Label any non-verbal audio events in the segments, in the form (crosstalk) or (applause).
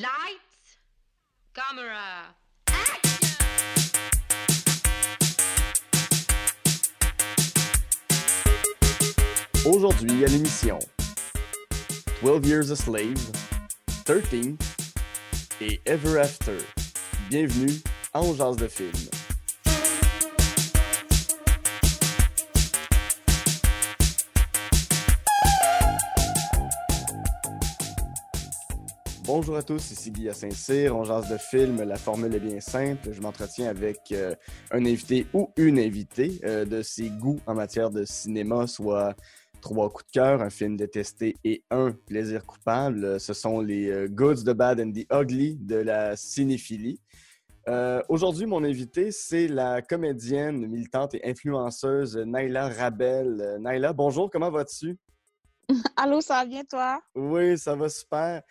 Lights, camera, Aujourd'hui à l'émission 12 Years a Slave, 13 et Ever After. Bienvenue en Jazz de film. Bonjour à tous, ici Guy à Saint-Cyr, on jase de film, la formule est bien simple. Je m'entretiens avec euh, un invité ou une invitée euh, de ses goûts en matière de cinéma, soit trois coups de cœur, un film détesté et un plaisir coupable. Ce sont les euh, Goods, the Bad and the Ugly de la cinéphilie. Euh, Aujourd'hui, mon invité, c'est la comédienne, militante et influenceuse Naila Rabel. Euh, Naila, bonjour, comment vas-tu? (laughs) Allô, ça va bien, toi? Oui, ça va super.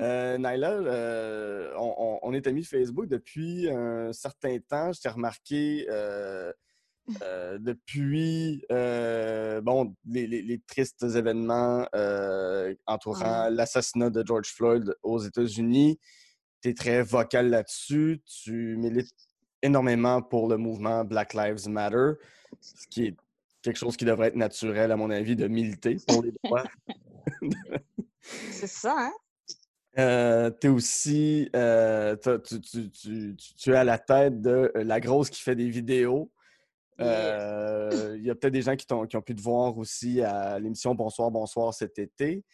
Euh, Naila, euh, on, est amis Facebook depuis un certain temps. Je t'ai remarqué euh, depuis bon, les, les- les tristes événements entourant l'assassinat de George Floyd aux États-Unis. Tu es très vocal là-dessus. Tu milites énormément pour le mouvement Black Lives Matter, ce qui est quelque chose qui devrait être naturel, à mon avis, de militer pour les droits (laughs) C'est ça, hein? Euh, tu es aussi euh, tu, tu- tu- tu- tu es à la tête de euh, La Grosse qui fait des vidéos. Euh, Il y a peut-être des gens qui, ont pu te voir aussi à l'émission Bonsoir, Bonsoir cet été.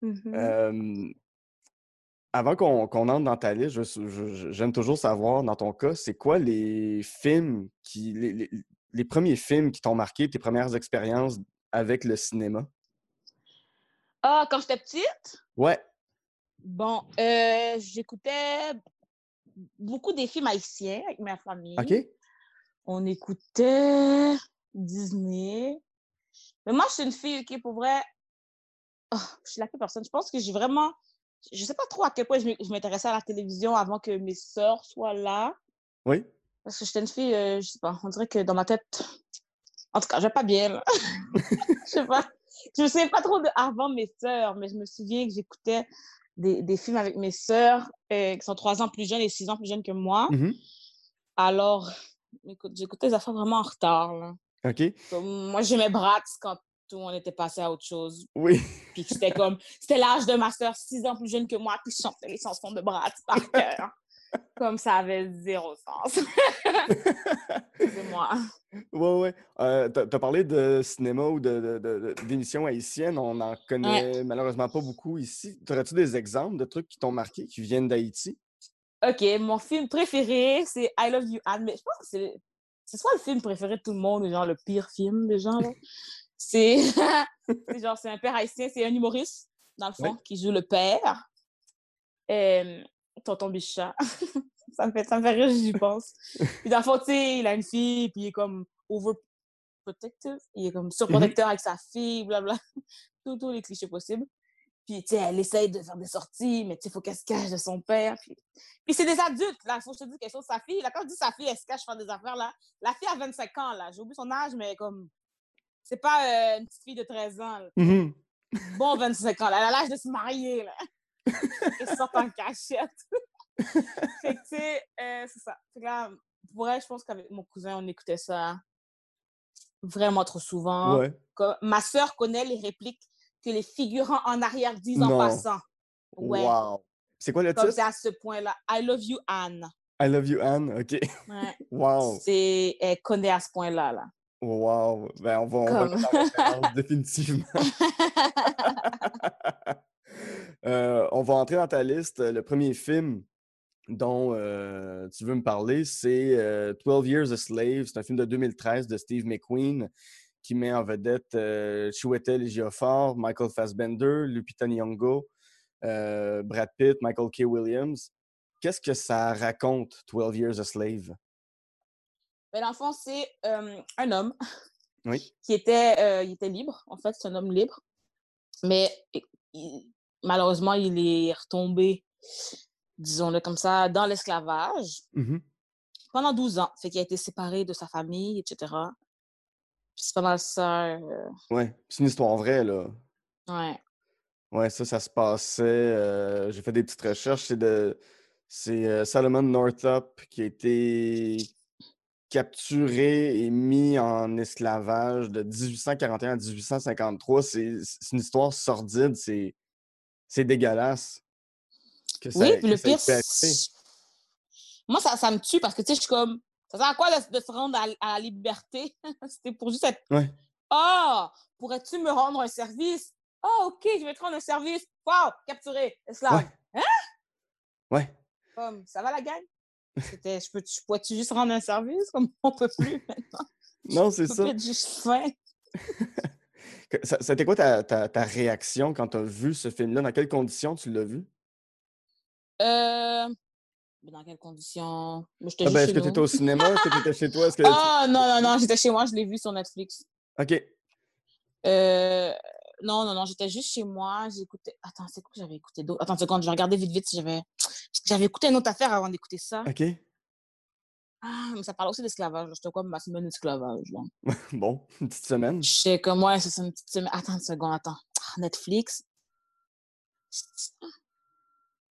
Mhm. Euh, avant qu'on entre dans ta liste, j'aime toujours savoir, dans ton cas, c'est quoi les films qui. les, les- les premiers films qui t'ont marqué, tes premières expériences avec le cinéma? Ah, quand j'étais petite, Ouais. Bon, euh, j'écoutais beaucoup des films haïtiens avec ma famille. OK? On écoutait Disney. Mais moi, je suis une fille qui, pour vrai, ah, je suis la pire personne. Je pense que j'ai vraiment. Je sais pas trop à quel point je m'intéressais à la télévision avant que mes sœurs soient là. Oui? Parce que j'étais une fille, euh, je sais pas, on dirait que dans ma tête. En tout cas, je vais pas bien, là. (laughs) Je sais pas. Je me souviens pas trop de avant mes sœurs, mais je me souviens que j'écoutais des, des films avec mes sœurs euh, qui sont trois ans plus jeunes et six ans plus jeunes que moi. Mhm. Alors, écoute, j'écoutais des affaires vraiment en retard, là. OK? Comme, moi, j'aimais Bratz quand tout le monde était passé à autre chose. Oui. Puis c'était comme, c'était l'âge de ma sœur, six ans plus jeune que moi, puis je chantais les chansons de Bratz par (laughs) cœur. Comme ça avait zéro sens. (laughs) C'est moi. Oui, oui. Euh, t'as as parlé de cinéma ou de- de- de- de- d'émissions haïtiennes. On n'en connaît malheureusement pas beaucoup ici. Aurais-tu des exemples de trucs qui t'ont marqué, qui viennent d'Haïti? OK, mon film préféré, c'est I Love You Anne. Mais je pense que c'est c'est soit le film préféré de tout le monde ou genre le pire film des gens. C'est (laughs) c'est genre, c'est un père haïtien, c'est un humoriste, dans le fond, Oui. qui joue le père. Euh, Tonton Bichat. (laughs) ça, me fait, ça me fait rire, j'y pense. Puis dans le fond, tu sais, il a une fille, puis il est comme overprotective. Il est comme surprotecteur avec sa fille, blabla. (laughs) Tous tous les clichés possibles. Puis, tu sais, elle essaye de faire des sorties, mais tu sais, il faut qu'elle se cache de son père. Puis, puis c'est des adultes, là. Il faut que je te dise quelque chose. Sa fille, là, quand je dis sa fille, elle se cache faire des affaires, là. La fille a 25 ans, là. J'ai oublié son âge, mais comme. C'est pas euh, une petite fille de 13 ans, là. Mhm. Bon 25 ans, là. Elle a l'âge de se marier, là. Elle sort en cachette. (laughs) fait que, tu sais, euh, c'est ça. Fait que là, pour vrai, je pense qu'avec mon cousin, on écoutait ça vraiment trop souvent. Ouais. Comme- ma sœur connaît les répliques que les figurants en arrière disent Non. en passant. Ouais. Wow. C'est quoi le titre? c'est à ce point-là. I love you, Anne. I love you, Anne. OK. Ouais. (laughs) Wow. C'est, elle connaît à ce point-là. Là. Wow. Ben, on va, on va Comme- référence, définitivement. (laughs) Euh, on va entrer dans ta liste. Le premier film dont euh, tu veux me parler, c'est euh, 12 Years a Slave. C'est un film de 2013 de Steve McQueen qui met en vedette euh, Chiwetel Ejiofor, Michael Fassbender, Lupita Nyong'o, euh, Brad Pitt, Michael K. Williams. Qu'est-ce que ça raconte, 12 Years a Slave? Mais dans le fond, c'est euh, un homme Oui. qui était, euh, il était libre. En fait, c'est un homme libre. Mais il- malheureusement, il est retombé, disons-le comme ça, dans l'esclavage Mhm. pendant 12 ans. Fait qu'il a été séparé de sa famille, etc. Puis c'est pas mal ça. euh, Ouais, c'est une histoire vraie, là. ouais. Ouais, ça, ça se passait. euh, j'ai fait des petites recherches. C'est de. C'est euh, Solomon Northup qui a été capturé et mis en esclavage de 1841 à 1853. C'est c'est une histoire sordide. C'est c'est dégueulasse. Que ça, Oui, puis le pire, moi, ça, ça me tue parce que, tu sais, je suis comme, ça sert à quoi de, de se rendre à, à la liberté? (laughs) C'était pour juste être, Ouais. ah, pourrais-tu me rendre un service? Ah, OK, je vais te rendre un service. Wow, capturé, esclave. Ouais. Ouais. Comme, ça va la gang? C'était, je peux, pourrais-tu juste rendre un service? Comme, on peut plus (laughs) maintenant. Non, c'est ça. être juste fin. (laughs) C'était quoi ta, ta- ta réaction quand tu as vu ce film-là? Dans quelles conditions tu l'as vu? Euh, dans quelles conditions? Ah ben, est-ce que tu étais au cinéma? Est-ce que tu étais chez toi? Que... Ah, non, non, non, j'étais chez moi, je l'ai vu sur Netflix. OK. Euh, non, non, non, j'étais juste chez moi. Écouté. Attends, c'est quoi que j'avais écouté d'autre? Attends une seconde, je vais regarder vite, vite si j'avais. J'avais écouté une autre affaire avant d'écouter ça. OK. Ah, mais ça parle aussi d'esclavage. J'étais comme ma semaine d'esclavage. (laughs) Bon, une petite semaine. Je sais comme, ouais, c'est une petite semaine. Attends une seconde, attends. Ah, Netflix.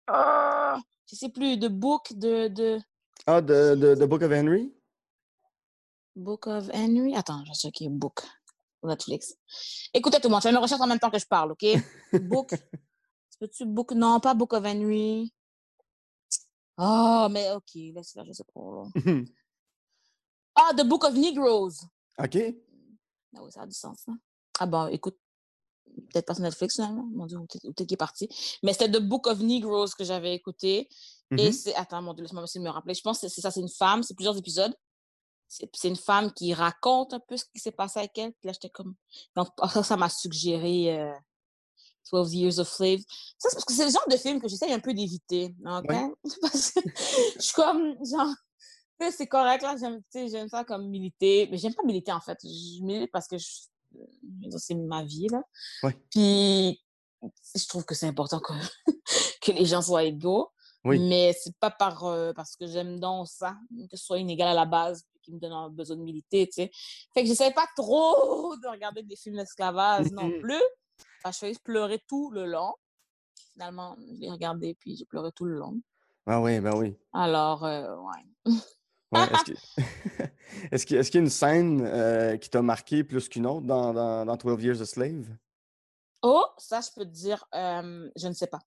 Ah, je sais plus, de book, de, de Ah, de, de, de Book of Henry? Book of Henry? Attends, je vais checker book. Netflix. Écoutez tout le monde, je fais mes recherches en même temps que je parle, OK? Book. (laughs) Peux-tu book? Non, pas Book of Henry. Ah, mais OK, laisse là, je sais pas. là. (laughs) Ah, The Book of Negroes. OK. Ah oui, ça a du sens, hein. Ah bon, écoute, peut-être pas sur Netflix, finalement. Mon Dieu, où t'es où t'es qui est parti. Mais c'était The Book of Negroes que j'avais écouté. Et Mhm. c'est... Attends, mon Dieu, laisse-moi essayer de me rappeler. Je pense que c'est ça, c'est une femme, c'est plusieurs épisodes. C'est une femme qui raconte un peu ce qui s'est passé avec elle. Puis là, j'étais comme... Donc, ça, (laughs) ça m'a suggéré euh, 12 Years of Slave. Ça, c'est parce que c'est le genre de film que j'essaye un peu d'éviter, OK? Ouais. (laughs) Je suis comme, genre... C'est correct, là, j'aime ça comme militer. Mais j'aime pas militer, en fait. Je milite parce que c'est ma vie, là. Ouais. Puis, je trouve que c'est important que, (laughs) que les gens soient égaux. Oui. Mais c'est pas par, euh, parce que j'aime donc ça, que ce soit inégal à la base, qui me donne un besoin de militer, tu sais. Fait que j'essaie pas trop (laughs) de regarder des films d'esclavage non Mhm. plus. Je faisais pleurer tout le long. Finalement, je l'ai regardé, puis j'ai pleuré tout le long. Ah oui, ben oui. Alors, euh, ouais. Ouais, est-ce que- (laughs) (laughs) est-ce qu'il est-ce qu'il y a une scène euh, qui t'a marqué plus qu'une autre dans, dans, dans 12 Years a Slave? Oh, ça, je peux te dire, euh, je ne sais pas.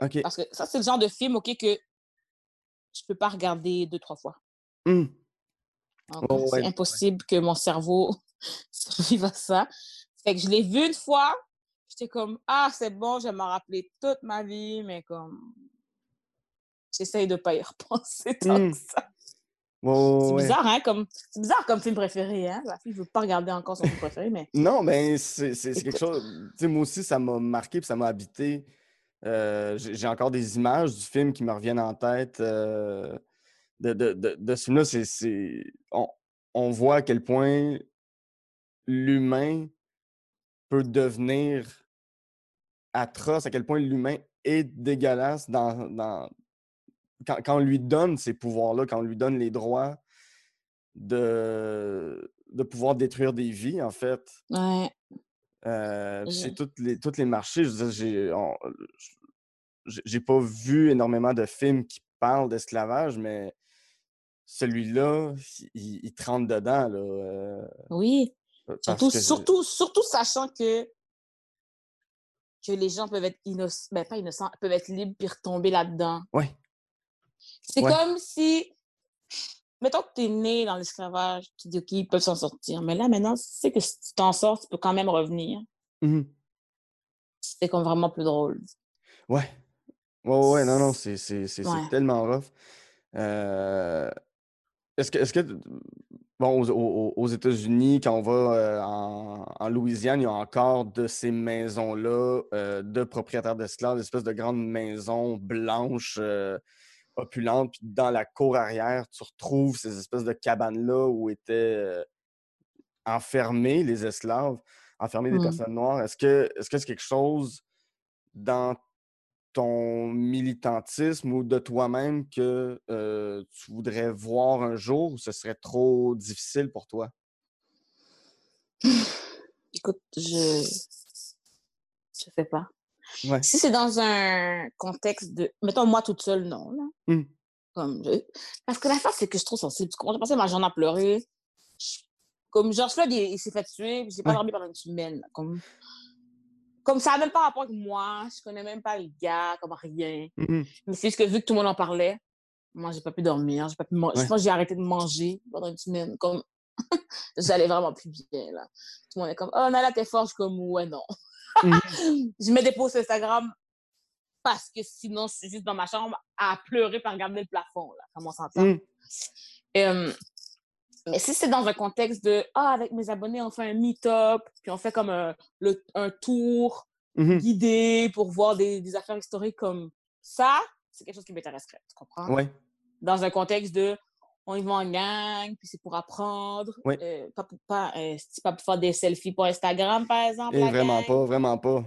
OK. Parce que ça, c'est le genre de film, OK, que je peux pas regarder deux, trois fois. Donc, Oh, c'est ouais, impossible que mon cerveau (laughs) survive à ça. Fait que je l'ai vu une fois, j'étais comme, ah, c'est bon, je vais m'en rappeler toute ma vie, mais comme, j'essaye de pas y (laughs) repenser tant Hmm. que ça. C'est ouais. bizarre, hein, comme, c'est bizarre comme film préféré, hein. La fille veut pas regarder encore son film préféré, mais Non, ben, c'est quelque chose. Tu sais, moi aussi, ça m'a marqué puis ça m'a habité. Euh, J'ai encore des images du film qui me reviennent en tête. euh, de, de, de, de ce film-là, c'est- c'est. On, on voit à quel point l'humain peut devenir atroce, à quel point l'humain est dégueulasse dans, dans, quand, quand on lui donne ces pouvoirs-là, quand on lui donne les droits de, de pouvoir détruire des vies, en fait. ouais. Euh, c'est toutes les, toutes les marchés. Je j'ai pas vu énormément de films qui parlent d'esclavage, mais celui-là, il, il te rentre dedans. Là, euh, Oui. Surtout, que- surtout, surtout sachant que, que les gens peuvent être innocents, ben pas innocents, peuvent être libres puis retomber là-dedans. Ouais. C'est Ouais. comme si, mettons que tu es né dans l'esclavage, tu dis, OK, ils peuvent s'en sortir. Mais là, maintenant, tu sais que si tu t'en sors, tu peux quand même revenir. Mhm. C'est comme vraiment plus drôle. Ouais. Ouais, ouais, non, non, c'est Ouais. tellement rough. Euh, Est-ce que, est-ce que, bon, aux, aux- aux États-Unis, quand on va euh, en, en Louisiane, il y a encore de ces maisons-là euh, de propriétaires d'esclaves, des espèces de grandes maisons blanches, euh, opulentes. Puis dans la cour arrière, tu retrouves ces espèces de cabanes-là où étaient enfermés les esclaves, enfermés des Mm. personnes noires. Est-ce que est-ce que c'est quelque chose dans ton militantisme ou de toi-même que euh, tu voudrais voir un jour ou ce serait trop difficile pour toi? Écoute, je. Je sais pas. Ouais. Si c'est dans un contexte de. Mettons, moi toute seule, non. Là. Hmm. Comme je- Parce que l'affaire, c'est que je suis trop sensible. Tu comprends? J'ai passé ma journée à pleurer. Je- Comme George Floyd, il, il s'est fait tuer, puis j'ai pas Ouais. dormi pendant une semaine. là. Comme... comme ça n'a même pas rapport avec moi. Je connais même pas le gars, comme rien. Mhm. Mais c'est juste que vu que tout le monde en parlait, moi, j'ai pas pu dormir. J'ai pas pu man- Je pense que j'ai arrêté de manger pendant une semaine. Comme... (laughs) J'allais vraiment plus bien, là. Tout le monde est comme, oh, Nala, t'es fort. Je suis comme, ouais, non. Mhm. (laughs) je mets des posts sur Instagram parce que sinon, je suis juste dans ma chambre à pleurer par regarder le plafond, là. Comment on s'entend? Euh, mais si c'est dans un contexte de, ah, avec mes abonnés, on fait un meet-up, puis on fait comme un, le- un tour Mhm. guidé pour voir des, des affaires historiques comme ça, c'est quelque chose qui m'intéresserait, tu comprends? Ouais. Dans un contexte de, on y va en gang, puis c'est pour apprendre, Oui. euh, pas, pour, pas, euh, pas pour faire des selfies pour Instagram, par exemple. Et la vraiment gang. pas, vraiment pas.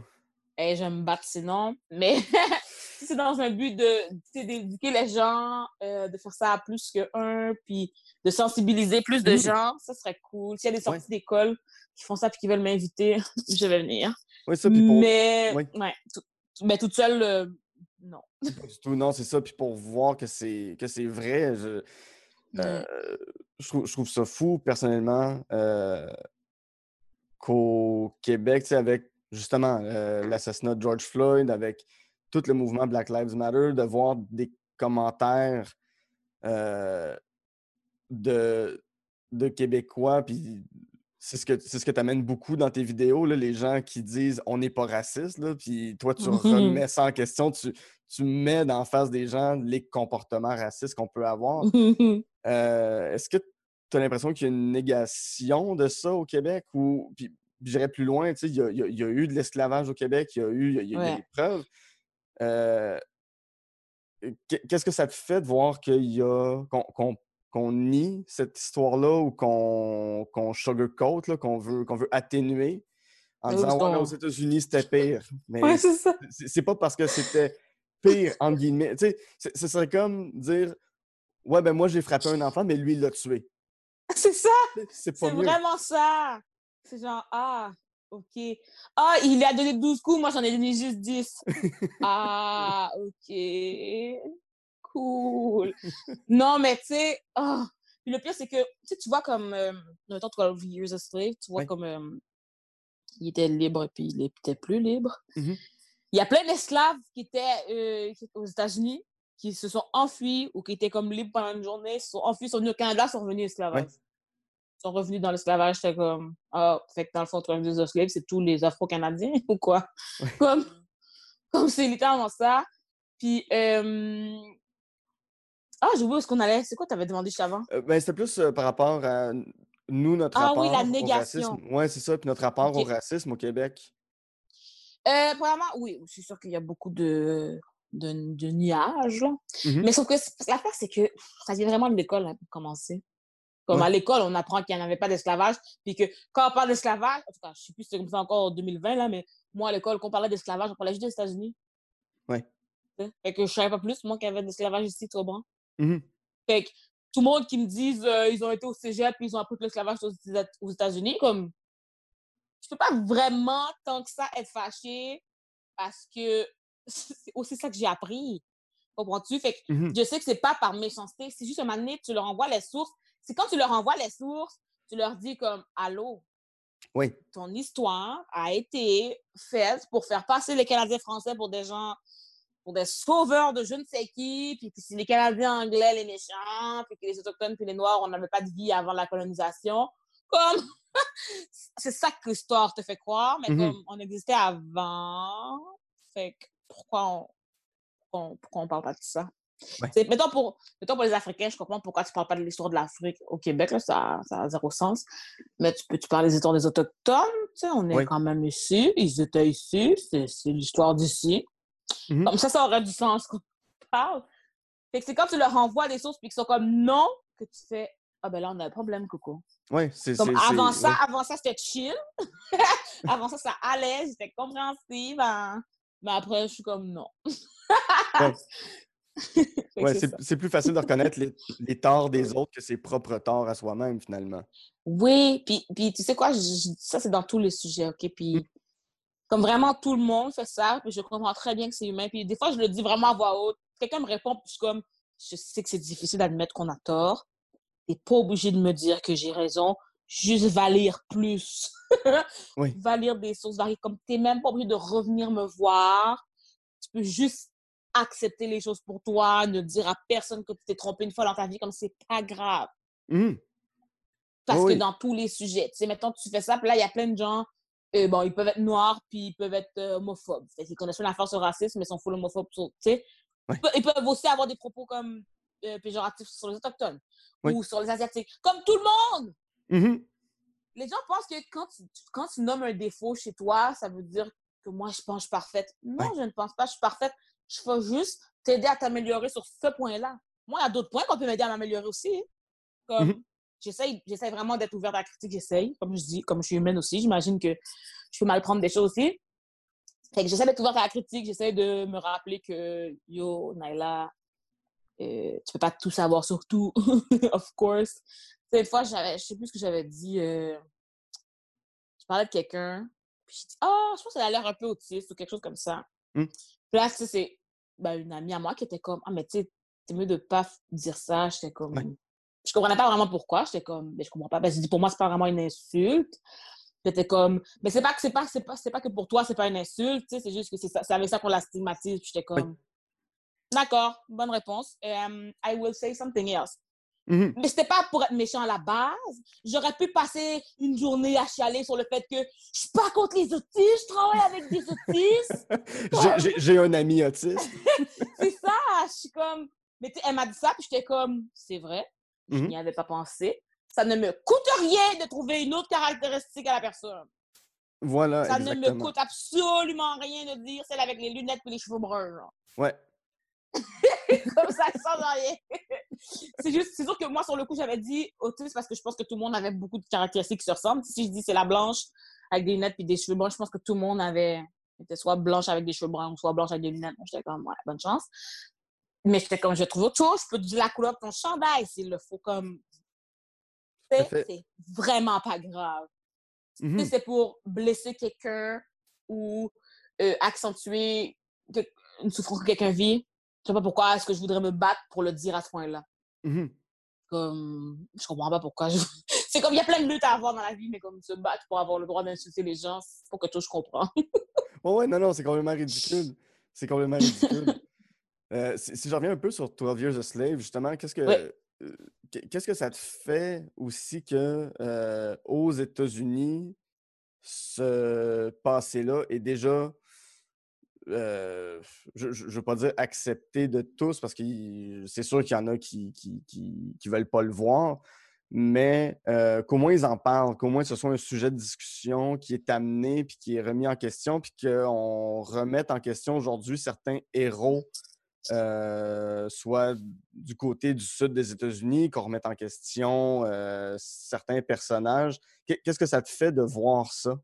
Eh, je vais me battre sinon. Mais (laughs) si c'est dans un but de d'éduquer les gens, euh, de faire ça à plus que un, puis de sensibiliser plus de gens, ça serait cool. S'il y a des sorties d'école qui font ça puis qui veulent m'inviter, (laughs) je vais venir. Oui, ça, puis pour... Mais, oui. ouais, tout- mais toute seule, euh, non. Pas du tout, non, c'est ça. Puis pour voir que c'est que c'est vrai, je, euh, je, trouve, je trouve ça fou, personnellement, euh, qu'au Québec, tu sais, avec justement l'assassinat de George Floyd, avec tout le mouvement Black Lives Matter, de voir des commentaires euh, de, de Québécois, puis c'est ce que c'est ce que tu amènes beaucoup dans tes vidéos, là, les gens qui disent on n'est pas raciste, là, puis toi, tu (laughs) remets ça en question, tu, tu mets d'en face des gens les comportements racistes qu'on peut avoir. (laughs) Euh, Est-ce que tu as l'impression qu'il y a une négation de ça au Québec ou puis j'irais plus loin, il y a, il y a- il y a eu de l'esclavage au Québec, il y a eu il y a- il y a, Ouais. des preuves. Euh, qu'est- Qu'est-ce que ça te fait de voir qu'il y a qu'on qu'on- qu'on nie cette histoire-là ou qu'on qu'on sugarcoat, là, qu'on veut, qu'on veut atténuer en Oui, disant ouais, aux États-Unis c'était pire. Mais ouais, c'est ça. c'est c'est pas parce que c'était pire, entre guillemets. Tu sais, c'est- ce serait comme dire Ouais, ben moi j'ai frappé un enfant, mais lui il l'a tué. (laughs) C'est ça. C'est pas C'est mieux. vraiment ça. C'est genre, ah, OK. Ah, il lui a donné 12 coups, moi j'en ai donné juste 10. ah, OK. Cool. (laughs) Non, mais tu sais. Puis le pire, c'est que, tu tu vois comme, euh, mettons 12 Years a Slave, tu vois Oui. comme euh, il était libre puis il était plus libre. Mhm. Il y a plein d'esclaves qui étaient euh, aux États-Unis qui se sont enfuis ou qui étaient comme libres pendant une journée, se sont enfuis, sont venus au Canada, sont revenus esclavages. sont revenus dans l'esclavage, j'étais comme, ah, fait que dans le fond, 32 of Slave, c'est tous les Afro-Canadiens (laughs) ou quoi? Comme, comme c'est littéralement ça. Puis, euh... ah, j'ai oublié où est-ce qu'on allait. C'est quoi tu avais demandé juste avant? Euh, ben, c'était plus euh, par rapport à nous, notre Ah rapport oui, la au négation. racisme. Oui, c'est ça, puis notre rapport au racisme au Québec. Euh, premièrement, oui, c'est sûr qu'il y a beaucoup de, de, de nuages, là. Mhm. Mais sauf que l'affaire, c'est que ça vient vraiment de l'école, hein, pour commencer. Comme Ouais. à l'école, on apprend qu'il n'y en avait pas d'esclavage, puis que quand on parle d'esclavage, en tout cas, je ne sais plus si c'est comme ça encore en 2020, là, mais moi, à l'école, quand on parlait d'esclavage, on parlait juste des États-Unis. Sais? Fait que je savais pas plus, moi, qu'il y avait de l'esclavage ici, tu comprends? Mhm. Fait que tout le monde qui me dise euh, ils ont été au cégep puis ils ont appris que l'esclavage aux Éta- aux États-Unis, comme je peux pas vraiment tant que ça être fâchée parce que (laughs) c'est aussi ça que j'ai appris. Comprends-tu? Fait que Mhm. je sais que c'est pas par méchanceté, c'est juste un moment donné, tu leur envoies les sources. C'est quand tu leur envoies les sources, tu leur dis comme Allô, Oui. ton histoire a été faite pour faire passer les Canadiens français pour des gens, pour des sauveurs de je ne sais qui, puis que c'est les Canadiens anglais les méchants, puis que les Autochtones puis les Noirs, on n'avait pas de vie avant la colonisation. Comme, (laughs) c'est ça que l'histoire te fait croire, mais Mhm. comme on existait avant, fait que pourquoi on, pourquoi on, pourquoi on parle pas de ça? Ouais. Mettons pour, mettons pour les Africains, je comprends pourquoi tu parles pas de l'histoire de l'Afrique au Québec, là, ça, ça a zéro sens. Mais tu peux tu parles des histoires des Autochtones, tu sais, on est quand même ici, ils étaient ici, c'est l'histoire d'ici. Mhm. Comme ça, ça aurait du sens qu'on (laughs) parle. Fait que c'est quand tu leur envoies des sources puis qu'ils sont comme non, que tu fais Ah ben là, on a un problème, Coco. Oui, c'est. Comme avant ça, ouais. avant ça, c'était chill. (laughs) avant ça, ça allait, j'étais compréhensive. hein. Mais après, je suis comme non. (laughs) Ouais. C'est plus facile de reconnaître les, les torts des autres que ses propres torts à soi-même, finalement. Oui, puis, puis tu sais quoi, je- je- ça c'est dans tous les sujets, OK? Puis Comme vraiment, tout le monde fait ça, puis je comprends très bien que c'est humain. Puis des fois, je le dis vraiment à voix haute. Quelqu'un me répond, puis je suis comme, je sais que c'est difficile d'admettre qu'on a tort. T'es pas obligé de me dire que j'ai raison. Juste va lire plus. (laughs) Oui. Va lire des sources variées. Comme t'es même pas obligé de revenir me voir. Tu peux juste accepter les choses pour toi, ne dire à personne que tu t'es trompé une fois dans ta vie, comme c'est pas grave. Mhm. Parce Oui, que dans tous les sujets, tu sais, mettons, tu fais ça, puis là, il y a plein de gens, euh, bon, ils peuvent être noirs, puis ils peuvent être euh, homophobes. Fait qu'ils connaissent pas la force au racisme, mais ils sont full homophobes, tu sais. Ouais. Ils peuvent- aussi avoir des propos comme euh, péjoratifs sur les Autochtones ou sur les Asiatiques. Comme tout le monde! Mhm. Les gens pensent que quand tu, quand tu nommes un défaut chez toi, ça veut dire que moi, je pense que je suis parfaite. Non, Ouais. je ne pense pas que je suis parfaite. Je veux juste t'aider à t'améliorer sur ce point-là. Moi, il y a d'autres points qu'on peut m'aider à m'améliorer aussi. hein. Comme, Mhm. j'essaye, j'essaye vraiment d'être ouverte à la critique, j'essaye. Comme je dis, comme je suis humaine aussi, j'imagine que je peux mal prendre des choses aussi. Fait que j'essaie d'être ouverte à la critique, j'essaie de me rappeler que, yo, Naila, euh, tu peux pas tout savoir sur tout, (laughs) of course. Cette fois, j'avais, je sais plus ce que j'avais dit. euh, je parlais de quelqu'un, puis j'ai dit, ah, je pense qu'elle a l'air un peu autiste ou quelque chose comme ça. Hmm. Puis là, c'est ben, une amie à moi qui était comme, ah, mais tu sais, c'est mieux de pas dire ça. J'étais comme, Ouais. Je comprenais pas vraiment pourquoi. J'étais comme, mais je comprends pas. Ben, j'ai dit, pour moi, c'est pas vraiment une insulte. J'étais comme, mais c'est pas que c'est pas, c'est pas, c'est pas que pour toi, c'est pas une insulte, c'est juste que c'est ça- c'est avec ça qu'on la stigmatise. J'étais comme, d'accord, bonne réponse. Um, I will say something else. Mhm. Mais c'était pas pour être méchant à la base. J'aurais pu passer une journée à chialer sur le fait que je suis pas contre les autistes, je travaille avec des autistes. (laughs) J'ai- j'ai- J'ai un ami autiste. (laughs) c'est ça, je suis comme. Mais elle m'a dit ça, puis j'étais comme, c'est vrai, je Mhm. n'y avais pas pensé. Ça ne me coûte rien de trouver une autre caractéristique à la personne. Voilà, Ça ne me coûte absolument rien de dire celle avec les lunettes et les cheveux bruns. genre. Ouais. (laughs) comme ça, sans rien. c'est juste, c'est sûr que moi, sur le coup, j'avais dit autiste parce que je pense que tout le monde avait beaucoup de caractéristiques qui se ressemblent. Si je dis c'est la blanche avec des lunettes puis des cheveux bruns, je pense que tout le monde avait était soit blanche avec des cheveux bruns soit blanche avec des lunettes. J'étais comme, ouais, bonne chance. Mais j'étais comme, je trouve autre chose, je peux te dire la couleur de ton chandail s'il le faut, comme. Tout C'est vraiment pas grave. Si c'est pour blesser quelqu'un ou euh, accentuer une souffrance que quelqu'un vit, je sais pas pourquoi est-ce que je voudrais me battre pour le dire à ce point-là. Mhm. Comme, je comprends pas pourquoi. je- (laughs) C'est comme, il y a plein de luttes à avoir dans la vie, mais comme se battre pour avoir le droit d'insulter les gens, c'est pas que je comprends. (laughs) Ouais, ouais, non, non, c'est complètement ridicule. C'est complètement ridicule. Euh, si, si je reviens un peu sur 12 Years a Slave, justement, qu'est-ce que, Ouais. euh, qu'est- qu'est-ce que ça te fait aussi que euh, aux États-Unis, ce passé-là est déjà, euh, je ne veux pas dire accepté de tous, parce que c'est sûr qu'il y en a qui qui, qui, qui veulent pas le voir, mais euh, qu'au moins ils en parlent, qu'au moins ce soit un sujet de discussion qui est amené, puis qui est remis en question, puis qu'on remette en question aujourd'hui certains héros, euh, soit du côté du sud des États-Unis, qu'on remette en question euh, certains personnages. Qu'est- Qu'est-ce que ça te fait de voir ça?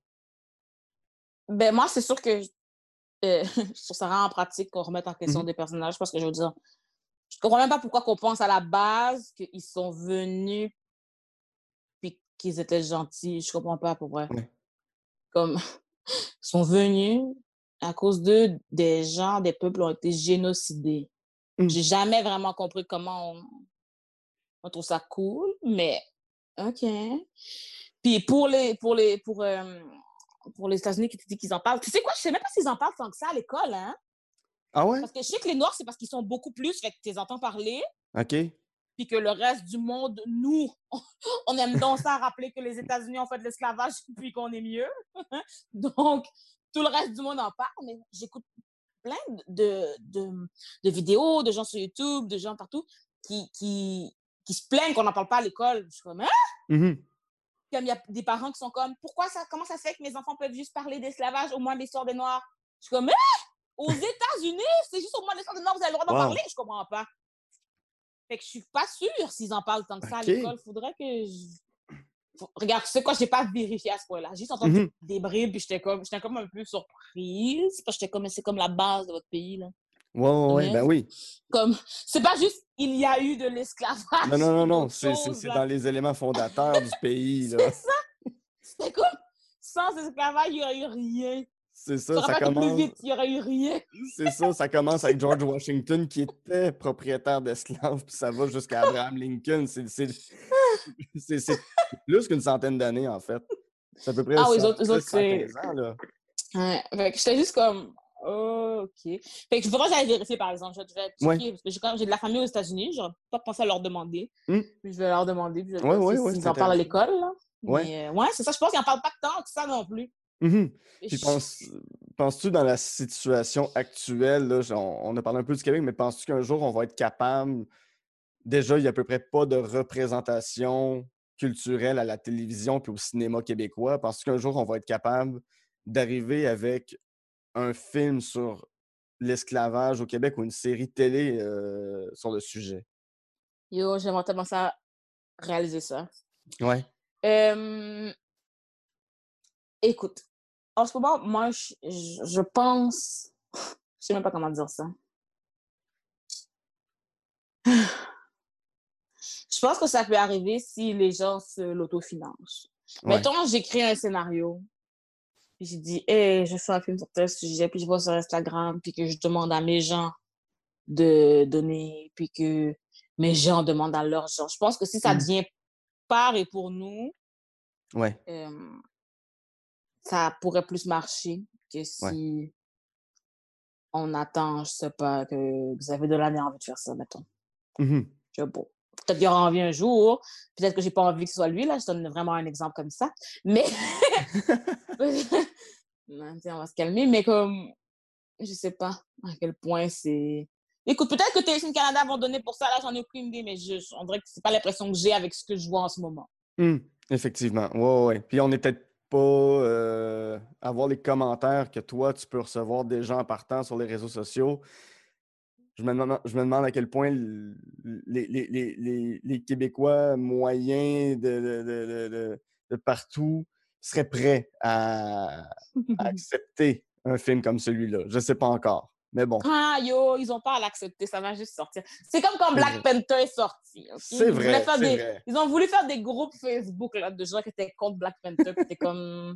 Ben, moi, c'est sûr que euh, (laughs) je ça rend en pratique qu'on remette en question Mhm. des personnages parce que je veux dire, je comprends même pas pourquoi qu'on pense à la base qu'ils sont venus puis qu'ils étaient gentils. Je comprends pas pour vrai. Ouais. Comme, (laughs) ils sont venus à cause d'eux, des gens, des peuples ont été génocidés. Mhm. J'ai jamais vraiment compris comment on, on trouve ça cool, mais OK. Puis pour les, pour les, pour, euh, pour les États-Unis qui te disent qu'ils en parlent, tu sais quoi, je sais même pas s'ils en parlent tant que ça à l'école, hein? Ah ouais? Parce que je sais que les Noirs, c'est parce qu'ils sont beaucoup plus, fait que tu les entends parler, OK. puis que le reste du monde, nous, (laughs) on aime donc ça rappeler que les États-Unis ont fait de l'esclavage (laughs) puis qu'on est mieux. (laughs) Donc, tout le reste du monde en parle, mais j'écoute plein de, de, de vidéos, de gens sur YouTube, de gens partout qui, qui, qui se plaignent qu'on n'en parle pas à l'école. Je suis comme, hein? Mhm. Comme il y a des parents qui sont comme, pourquoi ça, comment ça se fait que mes enfants peuvent juste parler d'esclavage, au moins l'histoire des Noirs? Je suis comme, hein? Aux (laughs) États-Unis, c'est juste au moins l'histoire des Noirs, vous avez le droit d'en Wow. parler? Je comprends pas. Fait que je suis pas sûre s'ils en parlent tant que ça à l'école. Faudrait que je... Regarde, tu sais quoi, j'ai pas vérifié à ce point-là. J'ai juste entendu Mhm. des bribes, puis j'étais comme, j'étais comme un peu surprise, parce que j'étais comme, c'est comme la base de votre pays, là. Ouais, ouais, ben oui. Comme, c'est pas juste, il y a eu de l'esclavage. Non, non, non, non. C'est c'est- c'est dans les éléments fondateurs du (laughs) pays, là. C'est ça. C'était comme, sans esclavage, il y aurait eu rien. C'est ça, Ça plus commence. vite, il y aurait eu rien. C'est ça, ça commence avec George Washington qui était propriétaire d'esclaves, puis ça va jusqu'à Abraham Lincoln. C'est plus qu'une centaine d'années, en fait. C'est à peu près Ah oui, les cent- autres- les autres, c'est- 115 ans, là. Ouais, fait que j'étais juste comme, oh, OK. Fait que je voudrais que j'aille vérifier, par exemple. Je vais checker, Ouais. parce que j'ai quand même- j'ai de la famille aux États-Unis. J'aurais pas pensé à leur demander. Hmm. Puis je vais leur demander. Puis je vais Ouais, ouais, si- ouais, c'est en parlent à l'école. là. Ouais. Mais, euh, ouais, c'est ça. Je pense qu'ils en parlent pas tant que ça non plus. Et Puis je- penses- penses-tu dans la situation actuelle, là, on, on a parlé un peu du Québec, mais penses-tu qu'un jour on va être capable, déjà il n'y a à peu près pas de représentation culturelle à la télévision puis au cinéma québécois, penses-tu qu'un jour on va être capable d'arriver avec un film sur l'esclavage au Québec ou une série télé euh, sur le sujet? Yo, j'aimerais tellement ça réaliser ça. Ouais. Euh, Écoute, en ce moment, moi, je, je- je pense. Je sais même pas comment dire ça. (sighs) Je pense que ça peut arriver si les gens se l'autofinancent. Ouais. Mettons, j'écris un scénario, puis je dis, hey, je fais un film sur tel sujet, puis je vois sur Instagram, puis que je demande à mes gens de donner, puis que mes gens demandent à leurs gens. Je pense que si ça Mm. devient par et pour nous, Ouais. euh, ça pourrait plus marcher que si on attend, je sais pas, que Xavier Dolan ait envie de faire ça, mettons. Mhm. Je sais pas. Peut-être qu'il aura envie un jour. Peut-être que j'ai pas envie que ce soit lui, là. Je donne vraiment un exemple comme ça. Mais. (laughs) (laughs) Non, tiens, on va se calmer. Mais comme. Je sais pas à quel point c'est. Écoute, peut-être que Téléfilm Canada vont donner pour ça. Là, j'en ai aucune idée, mais je, on dirait que c'est pas l'impression que j'ai avec ce que je vois en ce moment. Hum, Effectivement. Ouais, ouais. Puis on n'est peut-être pas euh, avoir les commentaires que toi, tu peux recevoir des gens en partant sur les réseaux sociaux. Je me demande, je me demande à quel point les, les- les- les- les Québécois moyens de, de- de- de- de- de partout seraient prêts à, à (laughs) accepter un film comme celui-là. Je ne sais pas encore. Mais bon, Ah, yo, ils ont pas à l'accepter, ça va juste sortir. C'est comme quand Black Panther est sorti. c'est vrai. des-. Ils ont voulu faire des groupes Facebook là, de gens qui étaient contre Black Panther. C'était comme.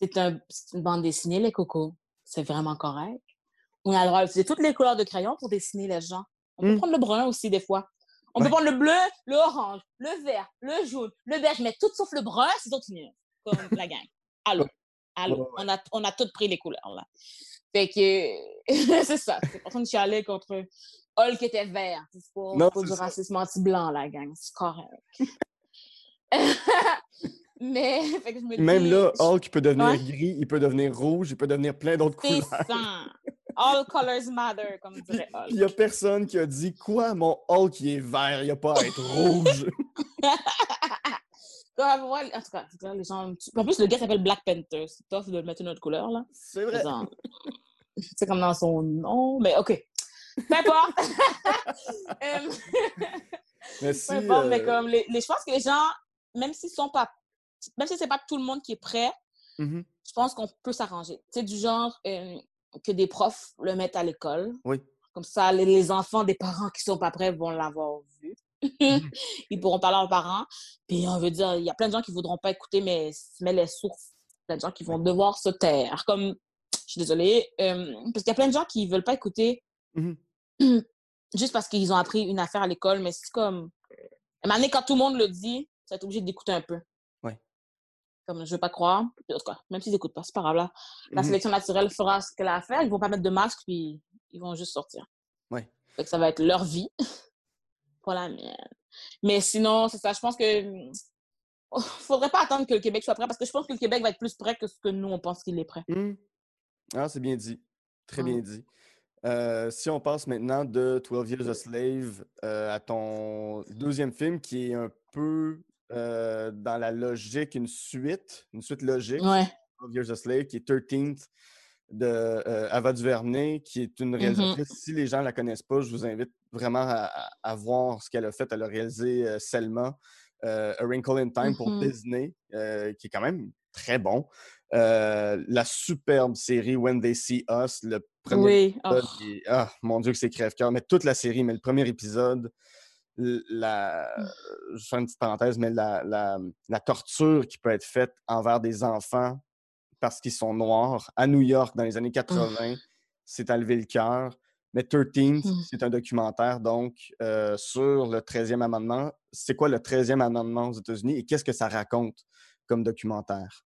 C'est un, une bande dessinée, les cocos. C'est vraiment correct. On a le droit d'utiliser toutes les couleurs de crayon pour dessiner les gens. On peut Mm. prendre le brun aussi, des fois. On Ouais. peut prendre le bleu, le orange, le vert, le jaune, le beige, mais tout sauf le brun, c'est d'autres. Comme la gang. Allô. Allô. Ouais, ouais. On, a, on a toutes pris les couleurs, là. Fait que. (laughs) c'est ça. C'est pour ça que je suis allée contre Hulk qui était vert. C'est pas, Non, du ça. racisme anti-blanc, la gang. C'est correct. (laughs) Mais, (laughs) fait que je me Même dis, là, je- Hulk peut devenir Ouais. gris, il peut devenir rouge, il peut devenir plein d'autres couleurs. ça. All colors matter, comme dirait Hulk. Il n'y a personne qui a dit quoi, mon Hulk il est vert, il a pas à être rouge. Comme, ouais, en tout cas, les gens. En plus, le gars s'appelle Black Panther. C'est tough de mettre une autre couleur, là. C'est vrai. C'est comme dans son nom, mais OK. Peu importe. (laughs) Mais si, Peu importe, mais euh, comme les, les- je pense que les gens, même s'ils sont pas, même si c'est pas tout le monde qui est prêt, mhm, je pense qu'on peut s'arranger. C'est du genre euh, que des profs le mettent à l'école. Oui. Comme ça, les, les enfants des parents qui sont pas prêts vont l'avoir vu. Mhm. (laughs) Ils pourront parler aux parents. Puis on veut dire, il y a plein de gens qui voudront pas écouter, mais, mais les sources, plein de gens qui vont devoir se taire. Comme, je suis désolée, euh, parce qu'il y a plein de gens qui veulent pas écouter mhm. (clears throat) juste parce qu'ils ont appris une affaire à l'école, mais c'est comme. À un moment donné, quand tout le monde le dit, vas être obligé d'écouter un peu. Ouais. Comme je veux pas croire. En tout cas, même s'ils n'écoutent pas, c'est pas grave. Là. La Mhm. sélection naturelle fera ce qu'elle a à faire. Ils vont pas mettre de masque, puis ils vont juste sortir. Ouais. Fait que ça va être leur vie, (laughs) pas la mienne. Mais sinon, c'est ça. Je pense que. oh, faudrait pas attendre que le Québec soit prêt, parce que je pense que le Québec va être plus prêt que ce que nous, on pense qu'il est prêt. Mhm. Ah, c'est bien dit. Très Mm. bien dit. Euh, si on passe maintenant de 12 Years a Slave euh, à ton deuxième film qui est un peu euh, dans la logique, une suite, une suite logique. Ouais. 12 Years a Slave, qui est 13th de Ava DuVernay, qui est une réalisatrice. Si les gens ne la connaissent pas, je vous invite vraiment à, voir ce qu'elle a fait. Elle a réalisé Selma, A Wrinkle in Time pour Mhm. Disney, qui est quand même très bon. Euh, la superbe série When They See Us, le premier Oui. Oh. épisode est- Ah, mon Dieu, que c'est crève-cœur. Mais toute la série, mais le premier épisode, la... je fais une petite parenthèse, mais la, la, la torture qui peut être faite envers des enfants parce qu'ils sont noirs à New York dans les années 80. C'est à lever le cœur. Mais 13, Mm. c'est un documentaire donc euh, sur le 13e amendement. C'est quoi le 13e amendement aux États-Unis et qu'est-ce que ça raconte comme documentaire?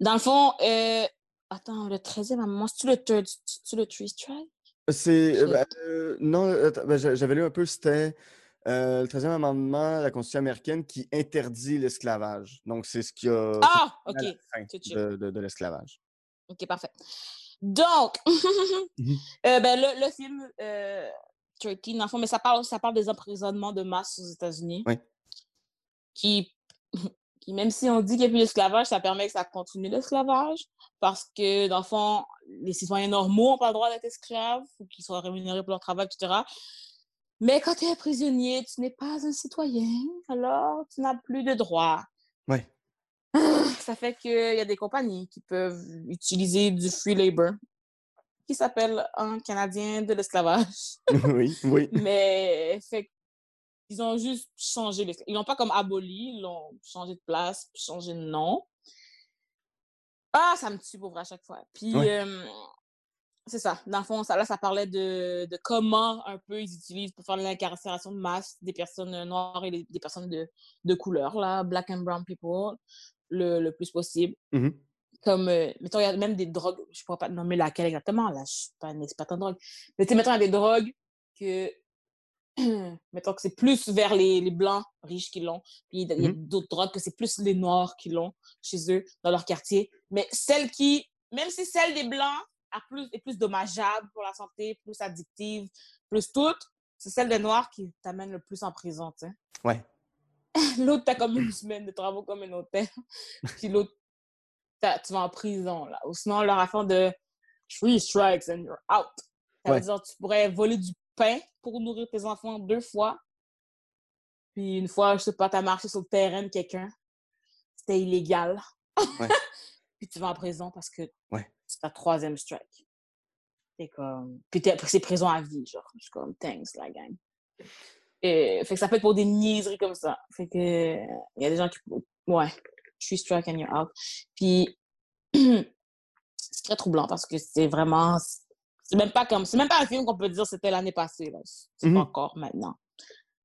Dans le fond, euh, attends, le 13e amendement, c'est-tu le, third- le strike? C'est. euh, ben, euh, non, ben, j'a- j'avais lu un peu, c'était euh, le 13e amendement de la Constitution américaine qui interdit l'esclavage. Donc, c'est ce qui a Ah, OK. la fin de, de- de l'esclavage. OK, parfait. Donc, (laughs) Mhm. euh, ben, le, le film euh, 13, dans le fond, mais ça parle, ça parle des emprisonnements de masse aux États-Unis. Oui. Qui, (laughs) même si on dit qu'il n'y a plus d'esclavage, ça permet que ça continue l'esclavage. Parce que, dans le fond, les citoyens normaux n'ont pas le droit d'être esclaves ou qu'ils soient rémunérés pour leur travail, etc. Mais quand tu es un prisonnier, tu n'es pas un citoyen, alors tu n'as plus de droits. Oui. Ça fait qu'il y a des compagnies qui peuvent utiliser du free labor, qui s'appelle en canadien de l'esclavage. (laughs) oui, oui. Mais fait ils ont juste changé. Ils l'ont pas comme aboli, ils l'ont changé de place, changé de nom. Ah, ça me tue pour vrai à chaque fois. Puis euh, c'est ça. Dans le fond, ça, là, ça parlait de, de comment un peu ils utilisent pour faire l'incarcération de masse des personnes noires et des personnes de, de couleur, là, black and brown people, le, le plus possible. Mhm. Comme, euh, mettons, il y a même des drogues, je ne pourrais pas te nommer laquelle exactement, là, je suis pas une experte en drogue. Mais tu sais, mettons, il y a des drogues que, (clears throat) mettons que c'est plus vers les, les blancs riches qui l'ont, puis il y a Mhm. d'autres drogues que c'est plus les noirs qui l'ont chez eux, dans leur quartier. Mais celle qui, même si celle des blancs a plus, est plus dommageable pour la santé, plus addictive, plus toute, c'est celle des noirs qui t'amène le plus en prison, tu sais. Ouais. (laughs) L'autre, t'as comme une semaine de travaux communautaires. (laughs) Puis l'autre, t'as- tu vas en prison, là. Ou sinon, leur affaire de three strikes and you're out. Ça Ouais. veut dire tu pourrais voler du pain pour nourrir tes enfants deux fois. Puis une fois, je sais pas, t'as marché sur le terrain de quelqu'un. C'était illégal. Ouais. (laughs) Puis tu vas en prison parce que Ouais. c'est ta troisième strike. C'est comme... Puis t'es- c'est prison à vie, genre. Je suis comme, thanks, la gang. Et, fait que ça peut être pour des niaiseries comme ça. Fait que il y a des gens qui. Ouais. Je suis struck and you're out. Puis (clears throat) c'est très troublant parce que c'est vraiment. C'est même pas comme. C'est même pas un film qu'on peut dire c'était l'année passée. là. C'est Mhm. pas encore maintenant.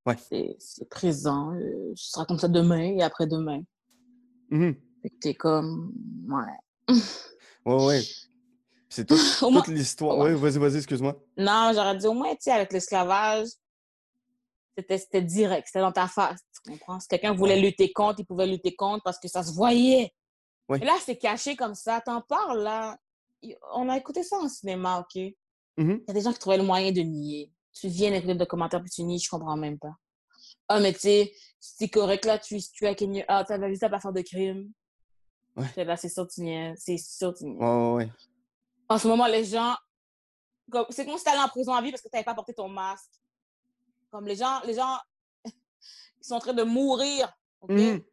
Ouais. C'est présent. euh, Ce sera comme ça demain et après-demain. Fait que t'es comme. Ouais. Ouais, ouais. C'est tout- (laughs) toute l'histoire. Ouais. Oui, vas-y, vas-y, excuse-moi. Non, j'aurais dit au moins, tu sais, avec l'esclavage, c'était direct, c'était dans ta face, tu comprends? Si quelqu'un voulait lutter contre, il pouvait lutter contre parce que ça se voyait. Oui. Mais là, c'est caché comme ça, t'en parles, là. On a écouté ça en cinéma, OK? Il Mhm. y a des gens qui trouvaient le moyen de nier. Tu viens d'écouter le documentaire puis tu nies, je comprends même pas. Ah, mais tu sais, c'est correct, là, tu, tu as Kenya. Ah, t'avais vu ça pas faire de crime. Ouais. Là, c'est sûr, tu niaises. C'est sûr, tu niaises Ouais, ouais, ouais. en ce moment, les gens. C'est comme si t'allais en prison à vie parce que t'avais pas porté ton masque. Comme les gens, les gens (laughs) qui sont en train de mourir, OK? Mhm.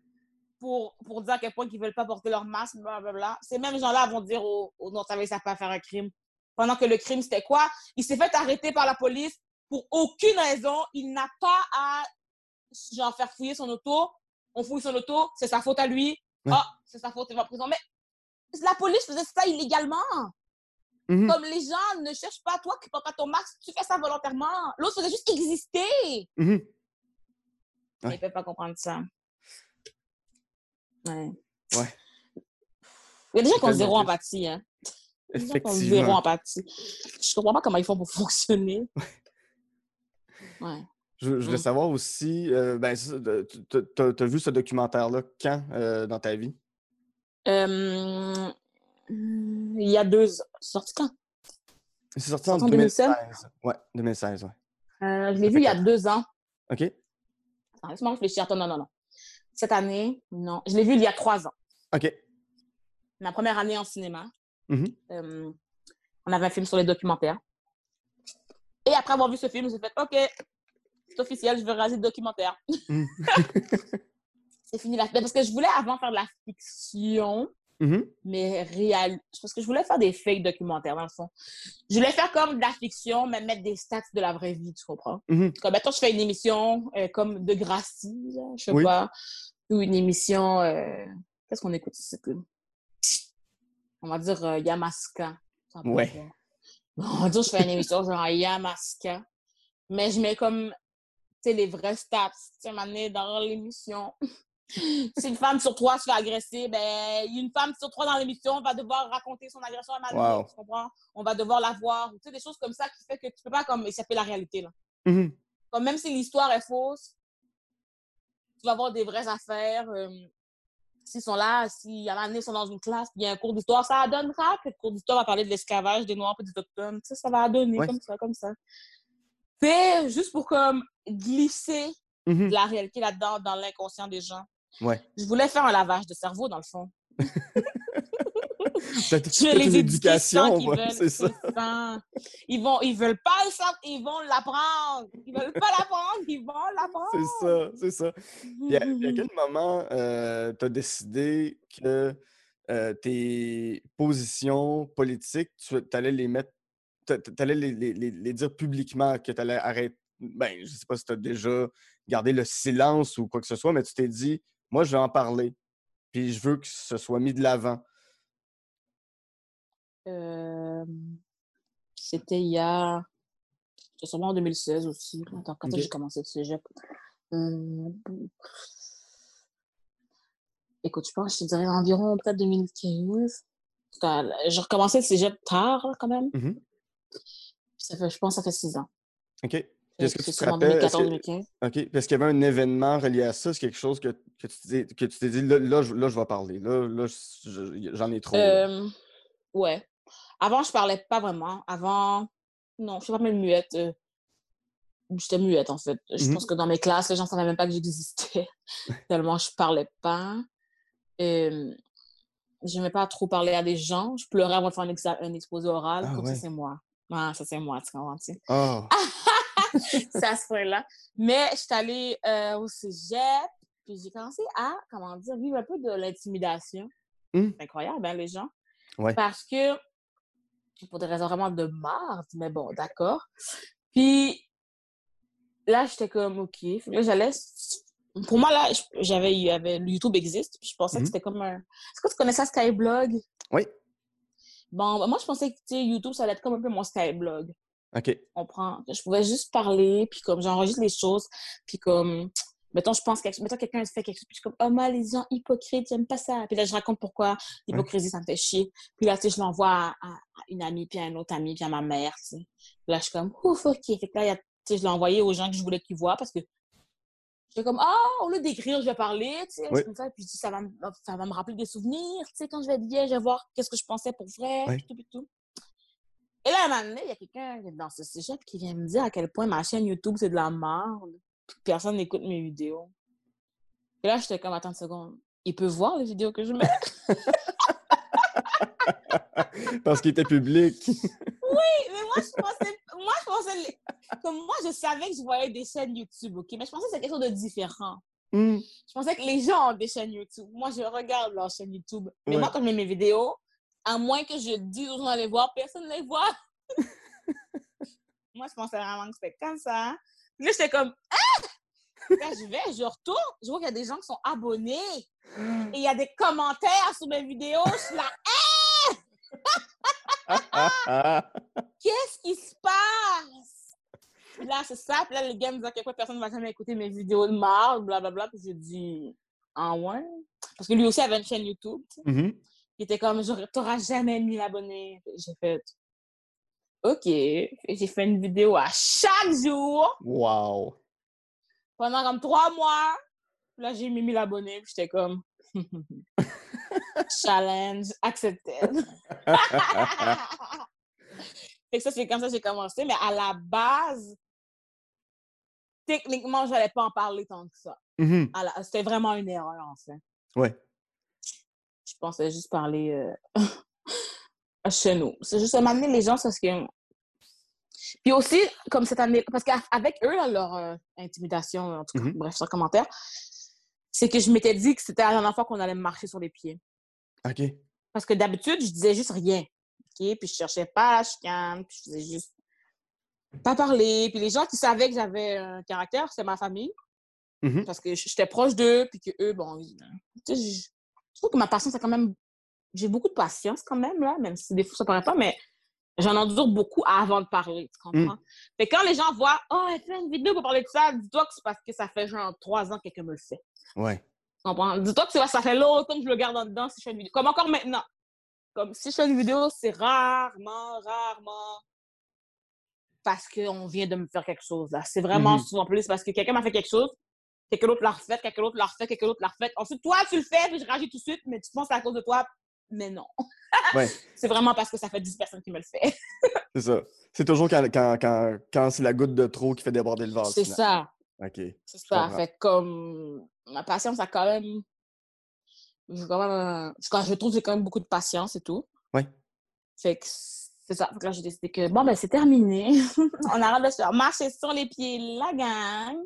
Pour, pour dire à quel point ils veulent pas porter leur masque, blablabla. Ces mêmes gens-là vont dire aux, aux non, ça pas faire un crime. Pendant que le crime, c'était quoi? Il s'est fait arrêter par la police pour aucune raison. Il n'a pas à genre, faire fouiller son auto. On fouille son auto, c'est sa faute à lui. Ouais. Ah, c'est sa faute, il va en prison. Mais la police faisait ça illégalement. Mhm. Comme les gens ne cherchent pas toi qui portes pas ton masque, tu fais ça volontairement. L'autre faisait juste exister. Mais Ouais. ils peuvent pas comprendre ça. Ouais. Ouais. Il y a des gens qui ont zéro empathie, hein. Des gens zéro Effectivement. empathie. Je comprends pas comment ils font pour (laughs) fonctionner. Ouais. Je, je voulais Mm. savoir aussi, euh, ben, tu- t'as vu ce documentaire-là quand euh, dans ta vie? Euh, il y a deux ans. C'est sorti quand? C'est sorti en Sorti en 2016? 2016. Ouais, 2016, ouais. Euh, je l'ai vu il y a deux ans. OK? Laisse-moi réfléchir. Attends, non, non, non. Cette année, non. Je l'ai vu il y a trois ans. OK. Ma première année en cinéma. Mhm. Euh, on avait un film sur les documentaires. Et après avoir vu ce film, j'ai fait OK, c'est officiel, je vais réaliser le documentaire. Mm. (laughs) c'est fini la. Parce que je voulais avant faire de la fiction, Mhm. mais réel. Parce que je voulais faire des fake documentaires, dans le fond. Je voulais faire comme de la fiction, mais mettre des stats de la vraie vie, tu comprends? Mhm. Comme, mettons, je fais une émission euh, comme de Gracie, là, je sais Oui. pas, ou une émission. euh, Qu'est-ce qu'on écoute ici? on va dire euh, Yamaska. Ouais. On va dire, je fais une émission genre Yamaska. Mais je mets comme, tu sais, les vrais stats. Tu sais, dans l'émission. Si une femme sur trois se fait agresser, ben, une femme sur trois dans l'émission va devoir raconter son agression à ma Wow. tu comprends? On va devoir la voir. Tu sais, des choses comme ça qui fait que tu peux pas comme échapper la réalité, là. Mhm. Comme même si l'histoire est fausse, tu vas avoir des vraies affaires. euh, S'ils sont là, si à donné, ils sont dans une classe, il y a un cours d'histoire, ça donnera que le cours d'histoire va parler de l'esclavage des Noirs et des Autochtones. Tu sais, ça va donner Ouais. comme ça, comme ça. C'est juste pour comme glisser de la réalité là-dedans, dans l'inconscient des gens. Ouais. Je voulais faire un lavage de cerveau, dans le fond. (laughs) Je les éducation, c'est ça. ça. Ils vont, ils veulent pas le savoir, ils vont l'apprendre. Ils veulent pas l'apprendre, ils vont l'apprendre. C'est ça, c'est ça. Puis à, à quel moment euh, tu as décidé que euh, tes positions politiques, tu allais les mettre, tu allais les, les- les- les dire publiquement, que tu allais arrêter. Ben, je sais pas si tu as déjà gardé le silence ou quoi que ce soit, mais tu t'es dit, moi, je vais en parler. Puis je veux que ce soit mis de l'avant. Euh, C'était il y a. C'était sûrement en 2016 aussi. Attends, quand j'ai commencé le cégep? Hum, Écoute, je pense, je te dirais environ peut-être 2015. Parce que, J'ai recommencé le cégep tard, quand même. Mhm. Puis Ça fait, je pense que ça fait six ans. OK. Est-ce que que tu C'est te sûrement rappelles? est-ce que- 2014-2015. OK. Parce qu'il y avait un événement relié à ça, c'est quelque chose que, que tu t'es que tu dit, là, là, je, là, je vais parler. Là, là je- je- j'en ai trop. Euh, ouais. Avant, je parlais pas vraiment. Avant, non, je suis pas même muette. euh, J'étais muette, en fait. Je pense que dans mes classes, les gens ne savaient même pas que j'existais. (laughs) Tellement je parlais pas. Euh, je n'aimais pas trop parler à des gens. Je pleurais avant de faire un, exposé oral. Ah comme ouais? ça, c'est moi. Ah, ça, c'est moi, tu comprends? Ah! (laughs) c'est à ce point-là. Mais je suis allée euh, au cégep, puis j'ai commencé à, comment dire, vivre un peu de l'intimidation. Hum. C'est incroyable, hein, les gens. Ouais. Parce que, pour des raisons vraiment de marde, mais bon, d'accord. Puis là, j'étais comme, OK. Fait que là, j'allais. Pour moi, là, j'avais, il y avait, le YouTube existe, puis je pensais que c'était comme un. Est-ce que tu connaissais Skyblog? Oui. Bon, moi, je pensais que, YouTube, ça allait être comme un peu mon Skyblog OK. on prend je pouvais juste parler puis comme j'enregistre les choses puis comme mettons je pense quelque mettons quelqu'un fait quelque chose puis je suis comme oh moi les gens hypocrites j'aime pas ça. Puis là je raconte pourquoi l'hypocrisie ça me fait chier. Puis là tu sais je l'envoie à, une amie puis à une autre amie puis à ma mère tu sais. Puis là je suis comme ouf ok. Fait que là il y a- tu sais je l'ai envoyé aux gens que je voulais qu'ils voient parce que j'étais comme ah au lieu d'écrire je vais parler tu sais Oui. comme ça puis ça va me ça va me rappeler des souvenirs tu sais quand je vais être vieille je vais voir qu'est-ce que je pensais pour vrai Oui. tout puis tout et là, à un moment donné, il y a quelqu'un dans ce sujet qui vient me dire à quel point ma chaîne YouTube, c'est de la merde. Personne n'écoute mes vidéos. Et là, j'étais comme, attends une seconde. Il peut voir les vidéos que je mets? (laughs) Parce qu'il était public. (laughs) mais moi, je pensais, moi, je pensais, comme moi, je savais que je voyais des chaînes YouTube, OK? Mais je pensais que c'était quelque chose de différent. Hum. Je pensais que les gens ont des chaînes YouTube. Moi, je regarde leurs chaînes YouTube. Mais Ouais. moi, quand je mets mes vidéos, à moins que je dise aux gens d'aller voir, personne ne les voit. moi, je pensais vraiment que c'était comme ça. Puis là, j'étais comme, ah! Quand je vais, je retourne, je vois qu'il y a des gens qui sont abonnés. Et il y a des commentaires sur mes vidéos. Je suis là, Ah, (laughs) qu'est-ce qui se passe? Puis là, c'est ça. Puis là, le gars me dit à quel point personne ne va jamais écouter mes vidéos de marde, blablabla. Puis j'ai dit, ah ouais? Parce que lui aussi avait une chaîne YouTube. tu sais. Il était comme, t'auras jamais 1000 abonnés. J'ai fait, OK. Et J'ai fait une vidéo à chaque jour Wow. pendant comme trois mois. Là, j'ai mis 1000 abonnés. Puis j'étais comme, (laughs) challenge accepted. (laughs) que ça, c'est comme ça que j'ai commencé. Mais à la base, techniquement, je n'allais pas en parler tant que ça. La- C'était vraiment une erreur, en fait. Ouais. Je pensais juste parler euh, (laughs) chez nous. C'est juste m'amener les gens, c'est parce que. Puis aussi, comme cette année, parce qu'avec eux, là, leur euh, intimidation, en tout cas, Mhm. bref, leur commentaire, c'est que je m'étais dit que c'était la dernière fois qu'on allait me marcher sur les pieds. OK. Parce que d'habitude, je disais juste rien. OK? Puis je cherchais pas la chicane, puis je faisais juste pas parler. Puis les gens qui savaient que j'avais un caractère, c'est ma famille. Mhm. Parce que j'étais proche d'eux, puis que eux, bon, ils- tu sais, je je trouve que ma patience est quand même j'ai beaucoup de patience quand même, là, même si des fois ça paraît pas, mais j'en endure beaucoup avant de parler, tu comprends? Fait que quand les gens voient, oh, elle fait une vidéo pour parler de ça, dis-toi que c'est parce que ça fait genre trois ans que quelqu'un me le fait. Ouais. Tu comprends? Dis-toi que ça fait longtemps que je le garde en dedans si je fais une vidéo. Comme encore maintenant. Comme si je fais une vidéo, c'est rarement, rarement parce qu'on vient de me faire quelque chose. là. C'est vraiment Mhm. souvent plus parce que quelqu'un m'a fait quelque chose, quelqu'un d'autre l'a refait, quelqu'un d'autre l'a refait, quelqu'un d'autre l'a refait. Ensuite, toi, tu le fais, puis je réagis tout de suite, mais tu penses que à cause de toi, mais non. (laughs) Ouais. c'est vraiment parce que ça fait 10 personnes qui me le fait. (laughs) C'est ça. C'est toujours quand, quand, quand, quand c'est la goutte de trop qui fait déborder le vase. C'est ça. OK. C'est ça. comprends. Fait comme ma patience a quand même. quand même je trouve que j'ai quand même beaucoup de patience et tout. Ouais. Fait que c'est ça. Que là, j'ai décidé que bon, ben, c'est terminé. (laughs) On arrête de se faire marcher sur les pieds, la gang.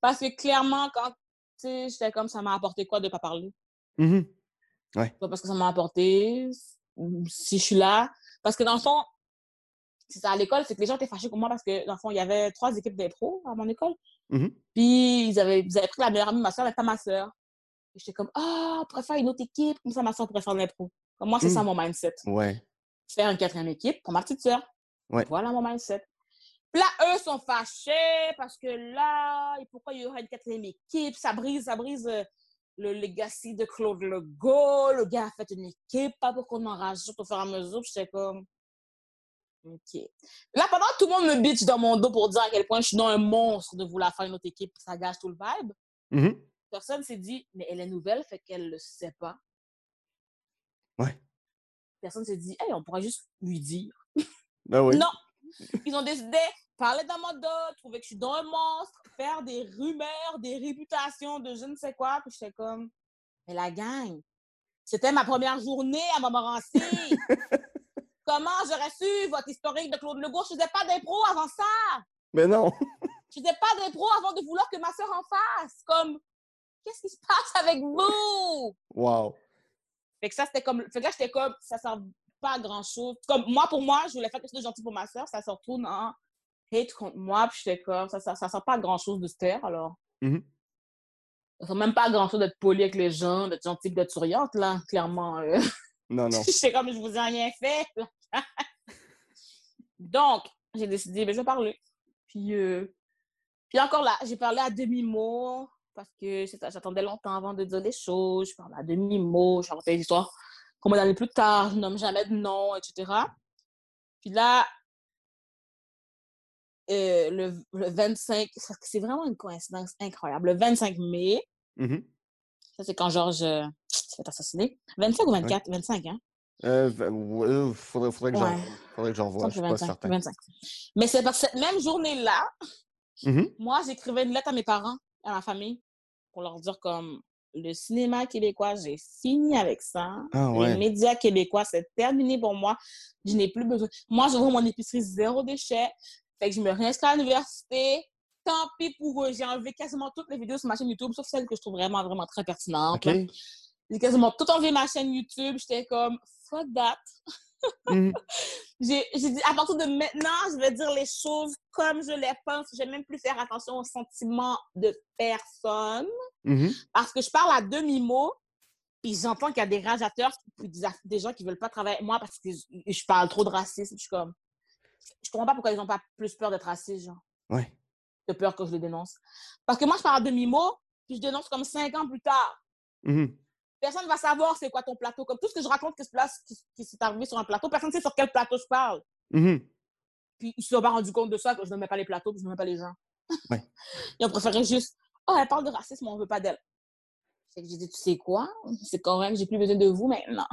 Parce que clairement, quand tu sais, j'étais comme ça m'a apporté quoi de pas parler? Mhm. Pas parce que ça m'a apporté, si je suis là. Parce que dans le fond, c'est ça à l'école, c'est que les gens étaient fâchés contre moi parce que dans le fond, il y avait trois équipes d'impro à mon école. Mhm. Puis ils avaient, ils avaient pris la meilleure amie de ma soeur, mais pas ma soeur. Et J'étais comme, ah, pourrait faire une autre équipe, comme ça ma soeur pourrait faire de l'impro. Comme moi, c'est Mm. ça mon mindset. Ouais. Faire une quatrième équipe pour ma petite soeur. Ouais. Voilà mon mindset. Puis là, eux sont fâchés parce que là, et pourquoi il y aurait une quatrième équipe? Ça brise, ça brise euh, le legacy de Claude Legault. Le gars a fait une équipe, pas pour qu'on en rajoute au fur et à mesure. J'étais comme, OK. Là, pendant que tout le monde me bitch dans mon dos pour dire à quel point je suis dans un monstre de vouloir faire une autre équipe, ça gâche tout le vibe, Mhm. personne s'est dit, mais elle est nouvelle, fait qu'elle le sait pas. Ouais. Personne s'est dit, hey, on pourrait juste lui dire. Ben oui. Non! Ils ont décidé, parler dans mon dos, trouver que je suis dans un monstre, faire des rumeurs, des réputations de je ne sais quoi. Puis j'étais comme, mais la gang, c'était ma première journée à Montmorency. (laughs) Comment j'aurais su votre historique de Claude Legault? Je faisais pas d'impro avant ça. Mais non. Je faisais pas d'impro avant de vouloir que ma soeur en fasse. Comme, qu'est-ce qui se passe avec vous? Wow. Fait que ça, c'était comme. Fait que là, j'étais comme, ça sert pas à grand chose. Comme, moi, pour moi, je voulais faire quelque chose de gentil pour ma soeur, ça se retourne en hate contre moi, puis j'étais comme, ça, ça, ça sert pas à grand chose de se taire, alors. Mhm. Ça sert même pas à grand chose d'être poli avec les gens, d'être gentil, d'être souriante, là, clairement. euh. Non, (laughs) non. j'étais comme, je vous ai rien fait. (laughs) Donc, j'ai décidé, ben, je vais parler. Puis, euh, puis encore là, j'ai parlé à demi-mot parce que j'attendais longtemps avant de dire les choses. Je parlais à demi-mot, je racontais des histoires qu'on m'a plus tard, je nomme jamais de nom, etc. Puis là, euh, le, le 25, ça- c'est vraiment une coïncidence incroyable. Le 25 mai, Mhm. ça c'est quand Georges euh, s'est fait assassiner. 25 ou 24? 25, hein? Euh, ouais, faudrait, faudrait que Ouais. j'en vois. Je Je suis pas que c'est 25, certain. 25. Mais c'est parce que cette même journée-là, Mhm. moi, j'écrivais une lettre à mes parents, à ma famille, pour leur dire comme le cinéma québécois, j'ai fini avec ça. Ah Les médias québécois, c'est terminé pour moi. Je n'ai plus besoin. Moi, je vois mon épicerie zéro déchet. Fait que je me réinscris à l'université. Tant pis pour eux. J'ai enlevé quasiment toutes les vidéos sur ma chaîne YouTube, sauf celles que je trouve vraiment, vraiment très pertinentes. J'ai quasiment tout enlevé ma chaîne YouTube. J'étais comme, fuck that. Mhm. J'ai dit, à partir de maintenant, je vais dire les choses comme je les pense. Je vais même plus faire attention aux sentiments de personne Mhm. parce que je parle à demi-mot. Puis j'entends qu'il y a des radiateurs, puis des, gens qui veulent pas travailler avec moi parce que je, je parle trop de racisme. Je suis comme, je comprends pas pourquoi ils ont pas plus peur d'être racistes, genre, Ouais. de peur que je les dénonce. Parce que moi, je parle à demi-mot, puis je dénonce comme cinq ans plus tard. Mhm. Personne ne va savoir c'est quoi ton plateau. Comme tout ce que je raconte qui se place, qui, qui s'est arrivé sur un plateau, personne ne sait sur quel plateau je parle. Mhm. Puis ils se sont pas rendus compte de ça, que je ne mets pas les plateaux, que je ne mets pas les gens. (laughs) Ouais. Ils ont préféré juste, oh, elle parle de racisme, on ne veut pas d'elle. Fait que j'ai dit, tu sais quoi? C'est correct, j'ai plus besoin de vous maintenant.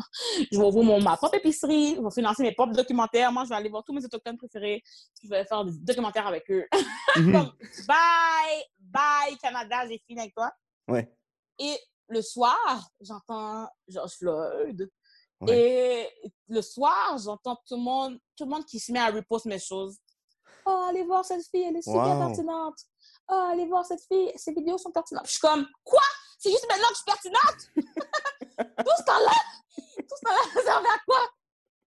Je vais ouvrir mon, ma propre épicerie, je vais financer mes propres documentaires. Moi, je vais aller voir tous mes autochtones préférés. Je vais faire des documentaires avec eux. Mhm. (laughs) Comme, bye, bye, Canada, j'ai fini avec toi. Ouais. Et le soir, j'entends George Floyd. Ouais. Et le soir, j'entends tout le monde, tout le monde qui se met à repost mes choses. Oh, allez voir cette fille, elle est super Wow. pertinente. Oh, allez voir cette fille, ses vidéos sont pertinentes. Je suis comme, quoi? C'est juste maintenant que je suis pertinente? (laughs) tout ce temps-là, tout ce temps-là, ça servait à quoi?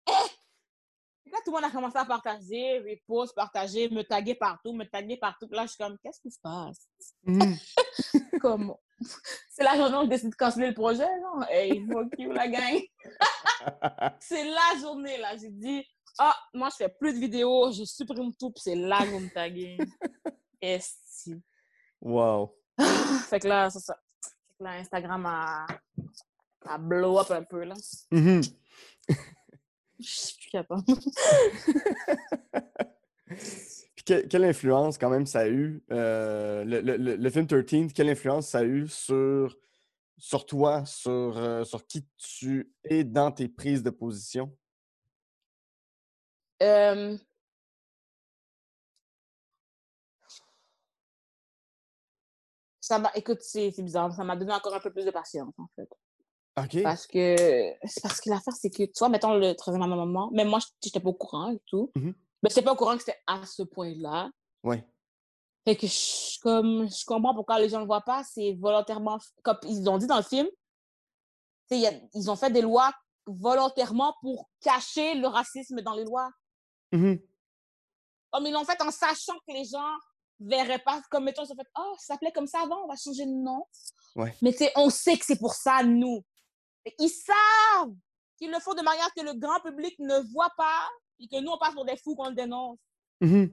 Eh! Là, tout le monde a commencé à partager, repost, partager, me taguer partout, me taguer partout. Puis Là, je suis comme, qu'est-ce qui se passe? Mhm. (laughs) comme (laughs) c'est la journée où je décide de canceller le projet, genre. Hey, fuck you, la gang. (laughs) c'est la journée, là. J'ai dit, ah, moi, je fais plus de vidéos, je supprime tout, puis c'est là que vous me taguez. (laughs) Esti. Wow. fait que là, c'est ça. Fait que là, Instagram a, a blow up un peu, là. Mhm. Je suis plus capable. Que- quelle influence, quand même, ça a eu, euh, le, le- le- film 13, quelle influence ça a eu sur, sur toi, sur, euh, sur qui tu es dans tes prises de position? Euh, Ça m'a, écoute, c'est c'est bizarre, ça m'a donné encore un peu plus de patience, en fait. OK. Parce que, c'est parce que l'affaire, c'est que, tu vois, mettons le 13e amendement, même moi, je n'étais pas au courant et tout. Mhm. Mais j'étais pas au courant que c'était à ce point-là. Ouais. Fait que je, comme, je comprends pourquoi les gens ne le voient pas. C'est volontairement, comme ils ont dit dans le film, y a- ils ont fait des lois volontairement pour cacher le racisme dans les lois. Mhm. Comme ils l'ont fait en sachant que les gens verraient pas. Comme, mettons, ils ont fait, oh, ça s'appelait comme ça avant, on va changer de nom. Ouais. Mais tu sais, on sait que c'est pour ça, nous. Ils savent qu'ils le font de manière que le grand public ne voit pas et que nous, on passe pour des fous qu'on le dénonce. Mhm.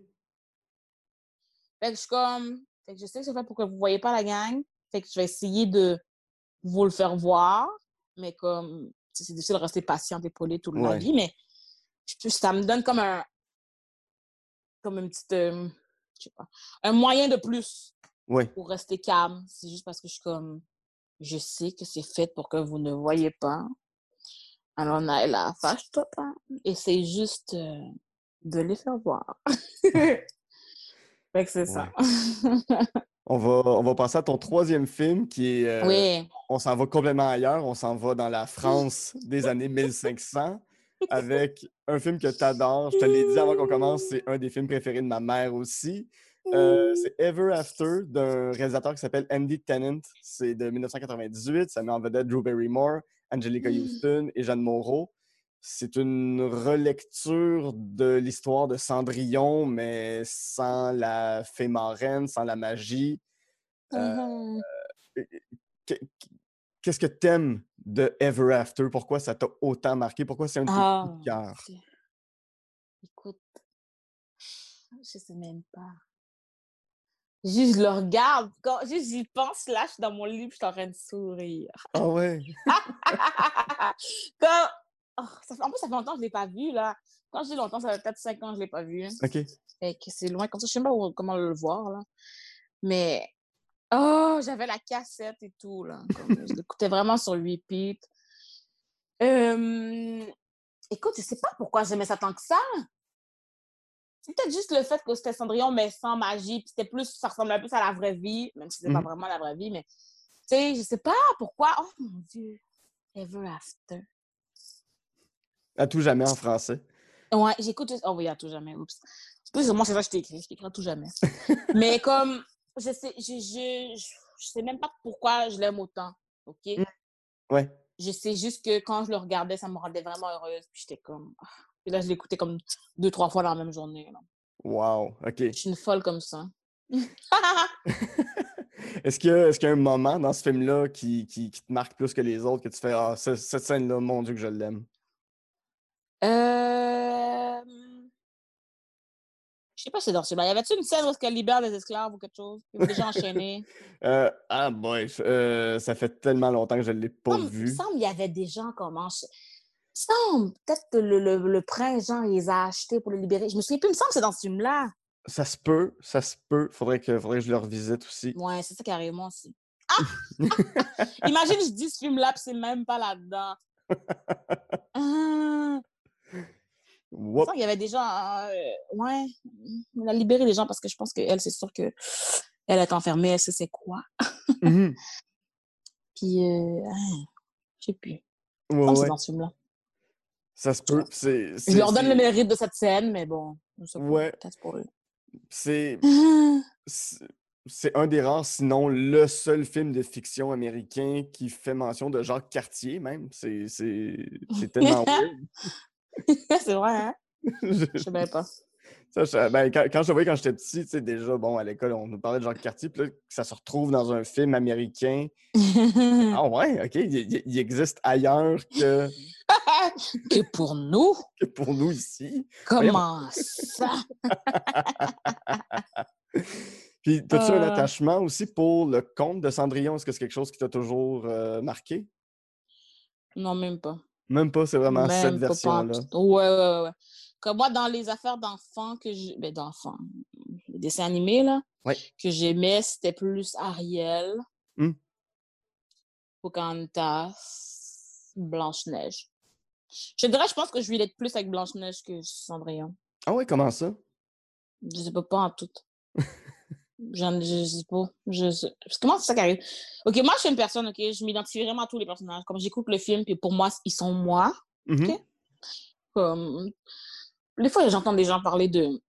Fait que je suis comme, fait que je sais que c'est fait pour que vous voyez pas la gang. Fait que je vais essayer de vous le faire voir. Mais comme, c'est difficile de rester patient et poli toute Ouais. vie, mais je- ça me donne comme un, comme une petite, euh, je sais pas, un moyen de plus Ouais. pour rester calme. C'est juste parce que je suis comme, je sais que c'est fait pour que vous ne voyez pas. Alors, Naëla, fâche-toi. Et juste euh, de les faire voir. (laughs) fait que c'est ça. (laughs) On va, on va passer à ton troisième film qui est. euh, oui. On s'en va complètement ailleurs. On s'en va dans la France des (laughs) années 1500 avec un film que tu adores. Je te l'ai dit avant qu'on commence, c'est un des films préférés de ma mère aussi. Euh, c'est Ever After d'un réalisateur qui s'appelle Andy Tennant. C'est de 1998. Ça met en vedette Drew Barrymore, Angelica Mm. Houston et Jeanne Moreau. C'est une relecture de l'histoire de Cendrillon, mais sans la fée marraine, sans la magie. Mhm. Que- Qu'est-ce que t'aimes de Ever After? Pourquoi ça t'a autant marqué? Pourquoi c'est un de tes Ah, cœur? Écoute, je sais même pas. Juste, je le regarde. Quand, juste, j'y pense, là, je suis dans mon lit, je suis en train de sourire. Ah ouais? (laughs) Quand... oh, ça fait- En plus, ça fait longtemps que je ne l'ai pas vu, là. Quand je dis longtemps, ça fait peut-être 5 ans que je ne l'ai pas vu. OK. Fait que c'est loin comme ça. Je sais même pas où- comment le voir, là. Mais, oh, j'avais la cassette et tout, là. Comme, je l'écoutais vraiment sur repeat. Euh, Écoute, je sais pas pourquoi j'aimais ça tant que ça. C'est peut-être juste le fait que c'était Cendrillon, mais sans magie. Puis c'était plus, ça ressemblait plus à la vraie vie, même si c'était pas Mhm. vraiment la vraie vie. Mais, tu sais, je sais pas pourquoi. Oh mon Dieu. Ever After. À tout jamais en français. Ouais, j'écoute. juste- Oh oui, à tout jamais. Oups. Plus moi, c'est ça que je t'ai écrit. Je t'écris à tout jamais. (laughs) Mais comme, je sais, je, je, je, je sais même pas pourquoi je l'aime autant. OK? Ouais. Je sais juste que quand je le regardais, ça me rendait vraiment heureuse. Puis j'étais comme. ah. Puis là, je l'écoutais comme deux, trois fois dans la même journée. là. Wow. OK. Je suis une folle comme ça. (laughs) Est-ce qu'il y, y a un moment dans ce film-là qui, qui- qui te marque plus que les autres, que tu fais Ah, ce- cette scène-là, mon Dieu, que je l'aime? Euh... Je sais pas si c'est dans celui-là. Y avait-tu une scène où est-ce qu'elle libère les esclaves ou quelque chose? Ils déjà enchaînés. (laughs) Euh, ah, boy. euh, ça fait tellement longtemps que je ne l'ai pas Il me vu. semble qu'il y avait des gens comme en... Semble, peut-être que le, le, le prince, il les a achetés pour le libérer. Je me souviens plus, il me semble que c'est dans ce film-là. Ça se peut, ça se peut. Faudrait que, faudrait que je le revisite aussi. Ouais, c'est ça carrément aussi. Ah! (laughs) (laughs) Imagine, je dis ce film-là, puis c'est même pas là-dedans. (laughs) Ah! Il y avait des gens... euh, ouais, elle a libéré les gens parce que je pense qu'elle, c'est sûr que elle est enfermée, elle sait c'est quoi. Mhm. Puis, euh, ah, je sais plus. Ouais, ouais. c'est dans ce film-là. Ça se peut. C'est, Je leur donne le mérite de cette scène, mais bon, pas, Ouais. peut-être pour eux. C'est, (laughs) c'est un des rares, sinon le seul film de fiction américain qui fait mention de Jacques Cartier, même. C'est, c'est, tellement (laughs) c'est vrai, hein? (laughs) Je- Je sais même pas. Ça, ben, quand, quand je le voyais quand j'étais petit, tu sais, déjà, bon, à l'école, on nous parlait de Jacques Cartier, puis là, que ça se retrouve dans un film américain. (laughs) Ah ouais, OK, il, existe ailleurs que, (laughs) que pour nous, que pour nous ici. comment ça? (laughs) Puis, as-tu un Euh. attachement aussi pour le conte de Cendrillon? Est-ce que c'est quelque chose qui t'a toujours euh, marqué? Non, même pas. Même pas, c'est vraiment cette Même version-là. ouais, ouais, ouais. Comme moi, dans les affaires d'enfants que j'ai. Ben, d'enfants. Les dessins animés, là. Ouais. Que j'aimais, c'était plus Ariel. Hmm. Pocahontas. Blanche-Neige. Je dirais, je pense que je vais être plus avec Blanche-Neige que Cendrillon. Ah ouais, comment ça? Je sais pas, pas en tout. (laughs) J'en, je sais pas. Je sais. Parce que Comment c'est ça qui arrive? Ok, moi, je suis une personne, ok, je m'identifie vraiment à tous les personnages. Comme j'écoute le film, puis pour moi, ils sont moi. Mhm. Ok? Comme... Des fois, j'entends des gens parler de.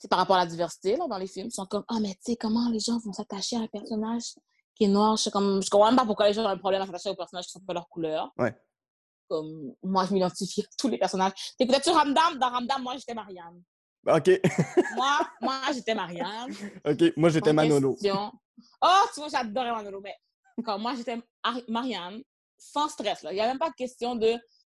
C'est par rapport à la diversité là, dans les films. Ils sont comme Ah, mais tu sais, comment les gens vont s'attacher à un personnage qui est noir? Je, je comprends même pas pourquoi les gens ont un problème à s'attacher aux personnages qui sont pas leur couleur. Ouais. Comme moi, je m'identifie à tous les personnages. T'écoutais-tu Ramdam? Dans Ramdam, moi, j'étais Marianne. OK. (laughs) Moi, moi j'étais Marianne. OK, moi, j'étais Manolo. question. Oh, tu vois, j'adorais Manolo, mais comme moi, j'étais Ari- Marianne, sans stress. Là. Il n'y a même pas de question de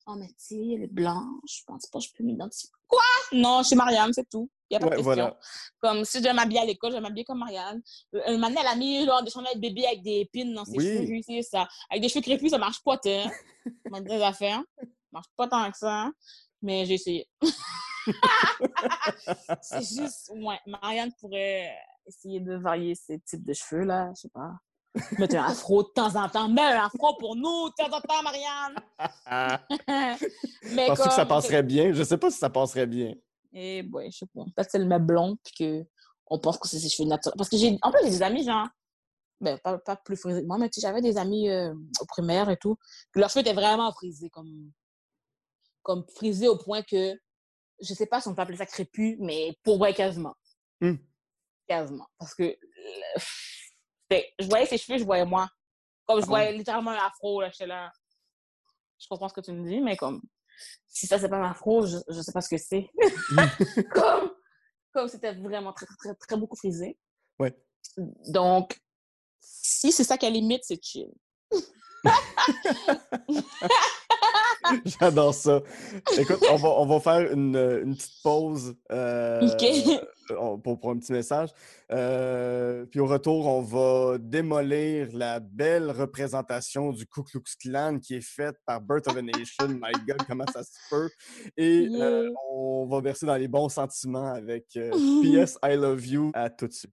Oh, mais tu sais, elle est blanche, je pense pas que je peux m'identifier. Quoi? Non, je suis Marianne, c'est tout. Il n'y a pas de question. voilà. Comme si je devais m'habiller à l'école, je vais m'habiller comme Marianne. Euh, Un moment, elle a mis genre, des chandails de bébé avec des épines dans ses Oui. cheveux. Essayé ça. Avec des cheveux crépus, ça marche pas, t'es. (laughs) On des affaires. Ça marche pas tant que ça. Mais j'ai essayé. (laughs) c'est juste, ouais, Marianne pourrait essayer de varier ses types de cheveux, là, je sais pas. Mettre un afro de temps en temps. Mets un afro pour nous, de temps en temps, Marianne! (laughs) Mais Penses-tu que ça passerait bien? Je sais pas si ça passerait bien. Eh, ouais, je sais pas. Peut-être qu'elle met blond, puis que on pense que c'est ses cheveux naturels. Parce que j'ai, en plus, j'ai des amis, genre, ben, pas, pas plus frisés que moi, mais tu sais, j'avais des amis euh, au primaire et tout, leurs cheveux étaient vraiment frisés, comme, comme frisés au point que, je sais pas si on peut appeler ça crépus, mais pour vrai, quasiment. Hmm. Quasiment. Parce que, je voyais ses cheveux, je voyais moi. Comme je Ah voyais littéralement un afro, là, là. Je comprends ce que tu me dis, mais comme, si ça, c'est pas un afro, je, je sais pas ce que c'est. (laughs) comme, comme c'était vraiment très, très, très, très beaucoup frisé. Ouais. Donc, si c'est ça qu'elle limite, c'est chill. (laughs) J'adore ça. Écoute, on va, on va faire une, une petite pause euh, pour, pour un petit message. Euh, puis au retour, on va démolir la belle représentation du Ku Klux Klan qui est faite par Birth of a Nation. (laughs) My God, comment ça se peut? Et euh, on va verser dans les bons sentiments avec PS I Love You. À tout de suite.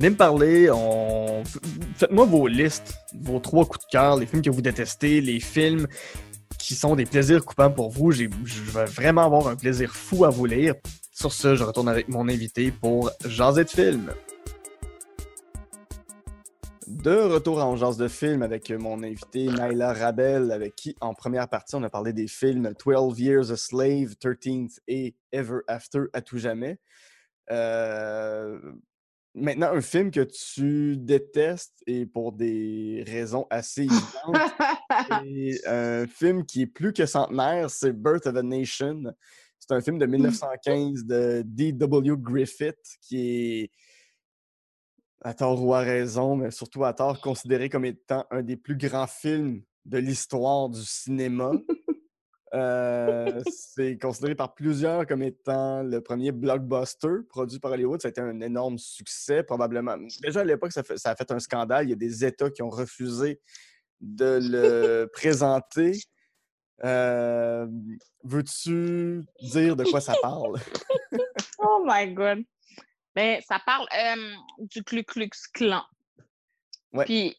Venez me parler, faites-moi vos listes, vos trois coups de cœur, les films que vous détestez, les films qui sont des plaisirs coupants pour vous. Je vais vraiment avoir un plaisir fou à vous lire. Sur ce, je retourne avec mon invité pour Jaser de film. De retour On Jase de film avec mon invité Naila Rabel, avec qui, en première partie, on a parlé des films 12 Years a Slave, 13th et Ever After à tout jamais. Euh, Maintenant, un film que tu détestes et pour des raisons assez évidentes, (laughs) et un film qui est plus que centenaire, c'est Birth of a Nation. C'est un film de 1915 de D.W. Griffith qui est, à tort ou à raison, mais surtout à tort, considéré comme étant un des plus grands films de l'histoire du cinéma. (laughs) Euh, c'est considéré par plusieurs comme étant le premier blockbuster produit par Hollywood. Ça a été un énorme succès, probablement. Déjà à l'époque, ça, a fait un scandale. Il y a des États qui ont refusé de le (laughs) présenter. Euh, Veux-tu dire de quoi ça parle? (laughs) Oh my God. Ben, ça parle euh, du Ku Klux Klan. Ouais. Puis,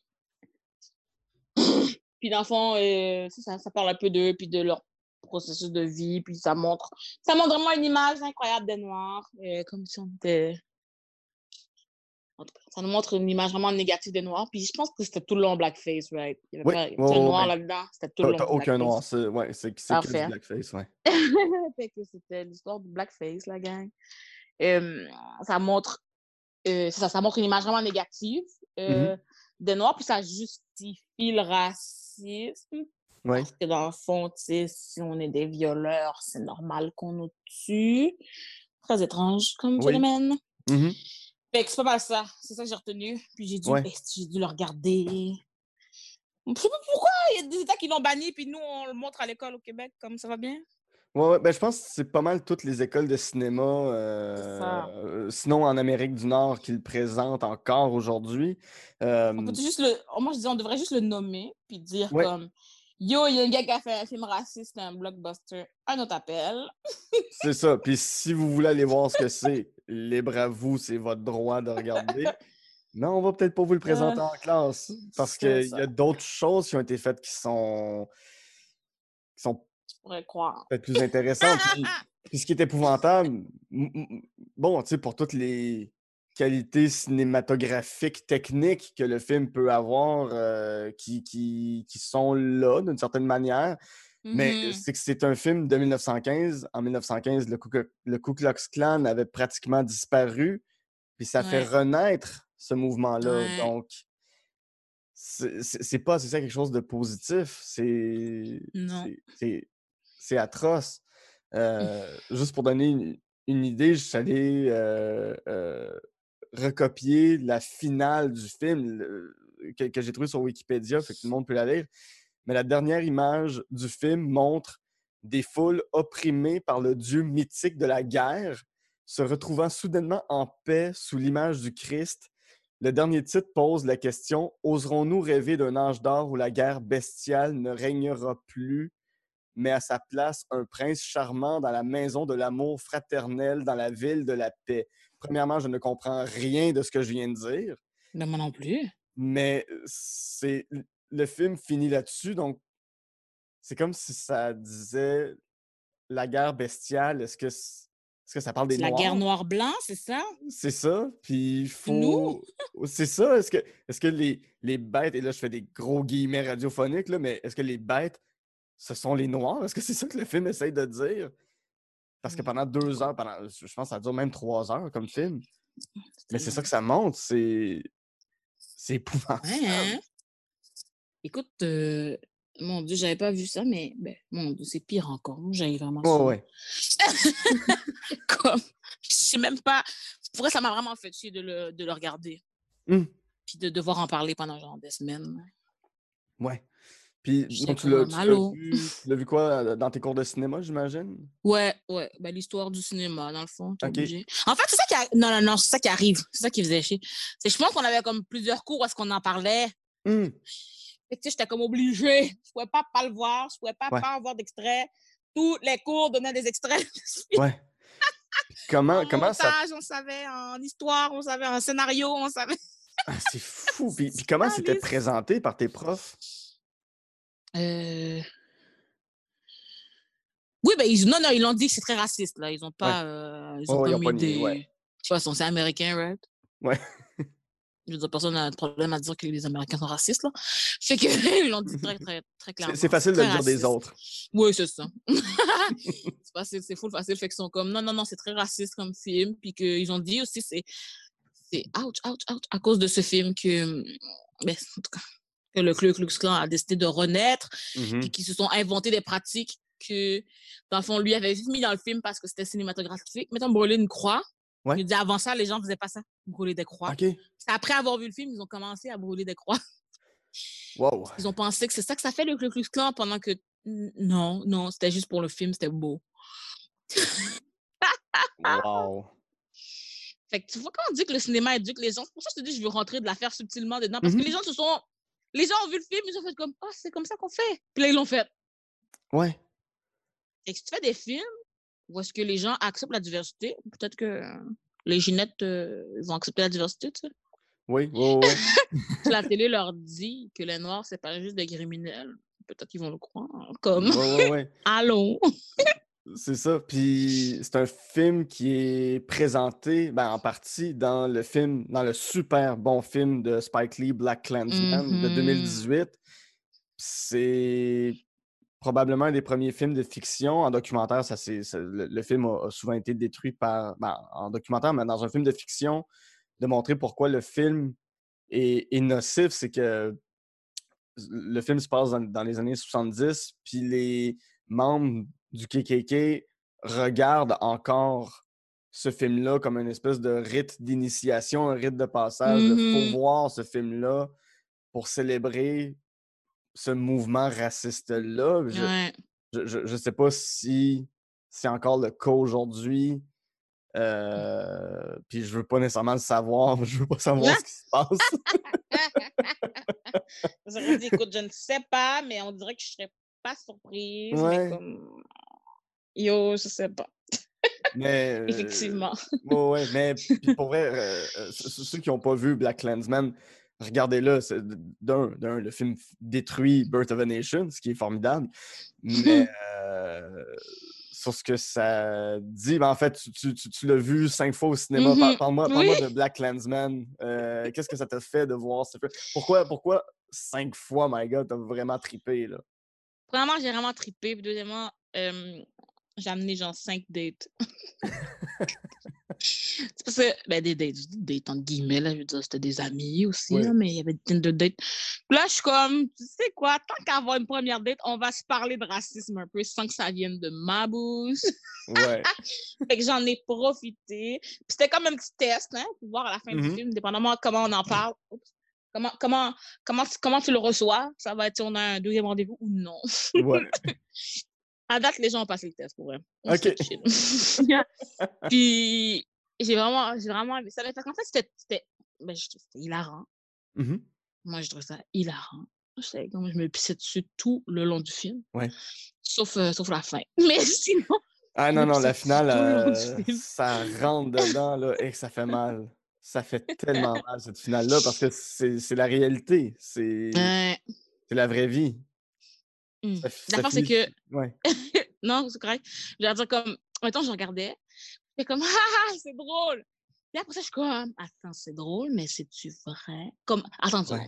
(coughs) puis dans le fond, euh, ça parle un peu d'eux, puis de leur processus de vie, puis ça montre, ça montre vraiment une image incroyable des Noirs, euh, comme si on était... En tout cas, ça nous montre une image vraiment négative des Noirs, puis je pense que c'était tout le long Blackface, right? Il y avait Oui, pas un ouais, noir ouais. là-dedans, c'était tout le long aucun noir, c'est ouais, c'est que blackface, ouais. (laughs) fait que c'était l'histoire du blackface, la gang. Euh, ça montre euh, ça, ça montre une image vraiment négative euh, des Noirs, puis ça justifie le racisme. Ouais. Parce que dans le fond, si on est des violeurs, c'est normal qu'on nous tue. Très étrange comme Oui. phénomène. Fait que c'est pas mal ça. C'est ça que j'ai retenu. Puis j'ai dû, Ouais. j'ai dû le regarder. Je sais pas pourquoi il y a des États qui l'ont banni, puis nous, on le montre à l'école au Québec, comme ça va bien? Ouais, ouais, ben, je pense que c'est pas mal toutes les écoles de cinéma, euh, euh, sinon en Amérique du Nord, qui le présentent encore aujourd'hui. Euh, On peut juste le. Moi, je dis, on devrait juste le nommer, puis dire Ouais. comme Yo, il y a un gars qui a fait un film raciste, un blockbuster, un autre appel. (laughs) c'est ça. Puis si vous voulez aller voir ce que c'est, libre à vous, c'est votre droit de regarder. Mais on va peut-être pas vous le présenter en classe parce qu'il y a d'autres choses qui ont été faites qui sont, qui sont Je pourrais croire. peut-être plus intéressantes. (laughs) Puis, puis ce qui est épouvantable, bon, tu sais, pour toutes les qualités cinématographiques, techniques que le film peut avoir, euh, qui, qui, qui sont là d'une certaine manière, mais Mhm. c'est que c'est un film de 1915. En 1915, le Ku, le Ku Klux Klan avait pratiquement disparu, puis ça fait renaître ce mouvement-là. Ouais. Donc, c'est pas c'est ça quelque chose de positif. C'est atroce. Euh, (laughs) juste pour donner une, une idée, je suis allé euh, euh, recopier la finale du film que j'ai trouvé sur Wikipédia, fait que tout le monde peut la lire. Mais la dernière image du film montre des foules opprimées par le dieu mythique de la guerre, se retrouvant soudainement en paix sous l'image du Christ. Le dernier titre pose la question Oserons-nous rêver d'un âge d'or où la guerre bestiale ne régnera plus, mais à sa place un prince charmant dans la maison de l'amour fraternel, dans la ville de la paix Premièrement, je ne comprends rien de ce que je viens de dire. Ben, moi non plus. mais c'est le film finit là-dessus donc c'est comme si ça disait la guerre bestiale est-ce que est-ce que ça parle des la noirs? guerre noir-blanc, c'est ça? c'est ça puis il faut c'est ça est-ce que est-ce que les, les bêtes et là je fais des gros guillemets radiophoniques là mais est-ce que les bêtes ce sont les noirs? Est-ce que c'est ça que le film essaye de dire? Parce que pendant deux heures pendant je pense que ça dure même trois heures comme film mais c'est ça que ça montre c'est c'est épouvantable Ouais, hein? Écoute, euh, mon Dieu, j'avais pas vu ça, mais ben, mon Dieu, c'est pire encore. J'avais vraiment ça. ouais. (laughs) Comme, je sais même pas. Pour vrai, ça m'a vraiment fait chier de le, de le regarder. Hum. Puis de devoir en parler pendant genre des semaines. Ouais. Puis, donc, tu l'as vu, quoi dans tes cours de cinéma, j'imagine? Ouais, ouais. Ben, l'histoire du cinéma, dans le fond, t'es Ok. obligé. En fait, c'est ça qui arrive. Non, non, non, c'est ça qui arrive. C'est ça qui faisait chier. C'est, je pense qu'on avait comme plusieurs cours où est-ce qu'on en parlait. Fait que, tu sais, j'étais comme obligée. Je pouvais pas pas le voir. Je pouvais pas Ouais. pas avoir d'extrait. Tous les cours donnaient des extraits. (laughs) Ouais. Comment, en comment ça. montage, on savait, en histoire, on savait, en scénario, on savait. Ah, c'est fou. (laughs) Puis, puis comment c'était présenté par tes profs? Euh... Oui, ben, ils... non, non, ils l'ont dit que c'est très raciste, là. Ils ont pas, euh, ils Ouais, ont ouais, ils pas ont mis pas nié, des... ouais. De toute façon, c'est américain, right? Ouais. Je veux dire, personne n'a de problème à dire que les Américains sont racistes, là. Fait que, (laughs) ils l'ont dit très, très, très clairement. C'est facile de le dire des autres. Oui, c'est ça. (laughs) c'est facile, c'est full facile. Fait qu'ils sont comme, non, non, non, c'est très raciste comme film. Puis qu'ils ont dit aussi, c'est, c'est ouch, ouch, ouch, à cause de ce film que, ben, en tout cas, que le Ku Klux Klan a décidé de renaître, Mhm. puis qu'ils se sont inventés des pratiques que, dans le fond, lui avait juste mis dans le film parce que c'était cinématographique. Mettons, brûler une croix. Ouais. Il dit, avant ça, les gens ne faisaient pas ça, brûler des croix. Après avoir vu le film, ils ont commencé à brûler des croix. Wow. Ils ont pensé que c'est ça que ça fait le Ku Klux Klan pendant que non, non, c'était juste pour le film, c'était beau. Wow. Fait que tu vois quand on dit que le cinéma éduque les gens, c'est pour ça que je te dis je veux rentrer de l'affaire subtilement dedans parce Mhm. que les gens se sont les gens ont vu le film, ils ont fait comme ah, c'est comme ça qu'on fait. Puis là ils l'ont fait. Ouais. Que si tu fais des films où est-ce que les gens acceptent la diversité, peut-être que euh, les Ginettes euh, vont accepter la diversité, tu sais. Oui, oui, oui. Si (laughs) (laughs) la télé leur dit que les noirs c'est pas juste des criminels, peut-être qu'ils vont le croire. Comme, Ouais, ouais, ouais. (laughs) allons! C'est ça. Puis c'est un film qui est présenté ben, en partie dans le film, dans le super bon film de Spike Lee, Black Klansman de Mhm. 2018. C'est probablement un des premiers films de fiction. En documentaire, ça, c'est, le, le film a, a souvent été détruit par. ben, en documentaire, mais dans un film de fiction, de montrer pourquoi le film est, est nocif, c'est que le film se passe dans, dans les années 70, puis les membres du KKK regardent encore ce film-là comme une espèce de rite d'initiation, un rite de passage. Il Mhm. faut voir ce film-là pour célébrer ce mouvement raciste-là. Je, Ouais. je, je- je sais pas si c'est encore le cas aujourd'hui. Euh, puis je veux pas nécessairement le savoir. Je veux pas savoir ce qui se passe. (laughs) J'aurais dit, écoute, je ne sais pas, mais on dirait que je serais pas surprise. Ouais. Mais comme... Yo, je sais pas. Mais, (laughs) euh, Effectivement. Ouais, ouais, mais (laughs) pour vrai, euh, euh, ceux qui n'ont pas vu Black Klansman, regardez-le. c'est- D'un, d'un, le film détruit Birth of a Nation, ce qui est formidable. Mais (laughs) euh, sur ce que ça dit, ben, en fait, tu, tu- tu- tu l'as vu cinq fois au cinéma. Par- Mhm. Parle-moi Oui. de Black Klansman. Euh, Qu'est-ce que ça t'a fait de voir ce film? Pourquoi, pourquoi cinq fois, my God, t'as vraiment trippé, là? Premièrement, j'ai vraiment trippé. Puis deuxièmement, euh, j'ai amené genre cinq dates. (laughs) C'est parce que, ben, des dates, dis dates entre guillemets, là, je veux dire, c'était des amis aussi, Ouais. là, mais il y avait une de dates. Puis là, je suis comme, tu sais quoi, tant qu'avoir une première date, on va se parler de racisme un peu sans que ça vienne de ma bouche. Ouais. (laughs) Fait que j'en ai profité. Puis c'était comme un petit test, hein, pour voir à la fin du film, dépendamment de comment on en parle. Oups. Comment, comment, comment, tu- comment tu le reçois? Ça va être si on a un deuxième rendez-vous ou non? ouais. (laughs) À date, les gens ont passé le test pour vrai. On Ok. (laughs) Puis j'ai vraiment, j'ai vraiment aimé ça. Mais Parce qu'en fait, c'était, c'était, ben, je- c'était hilarant. Mhm. Moi, je trouvais ça hilarant. J'étais comme, je me pissais dessus tout le long du film. Ouais. Sauf, euh, sauf la fin. (laughs) Mais sinon, Ah Je non, non, la finale, euh, ça rentre dedans, là, et ça fait mal. Ça fait tellement (laughs) mal, cette finale-là, parce que c'est la réalité. C'est c'est la vraie vie. ça L'affaire, c'est que Ouais. (laughs) non, c'est correct. Je veux dire, comme, mettons, je regardais, j'étais comme, ah, (laughs) ah, c'est drôle. Puis après ça, je suis comme, attends, c'est drôle, mais c'est-tu vrai? Comme, attends, Ouais.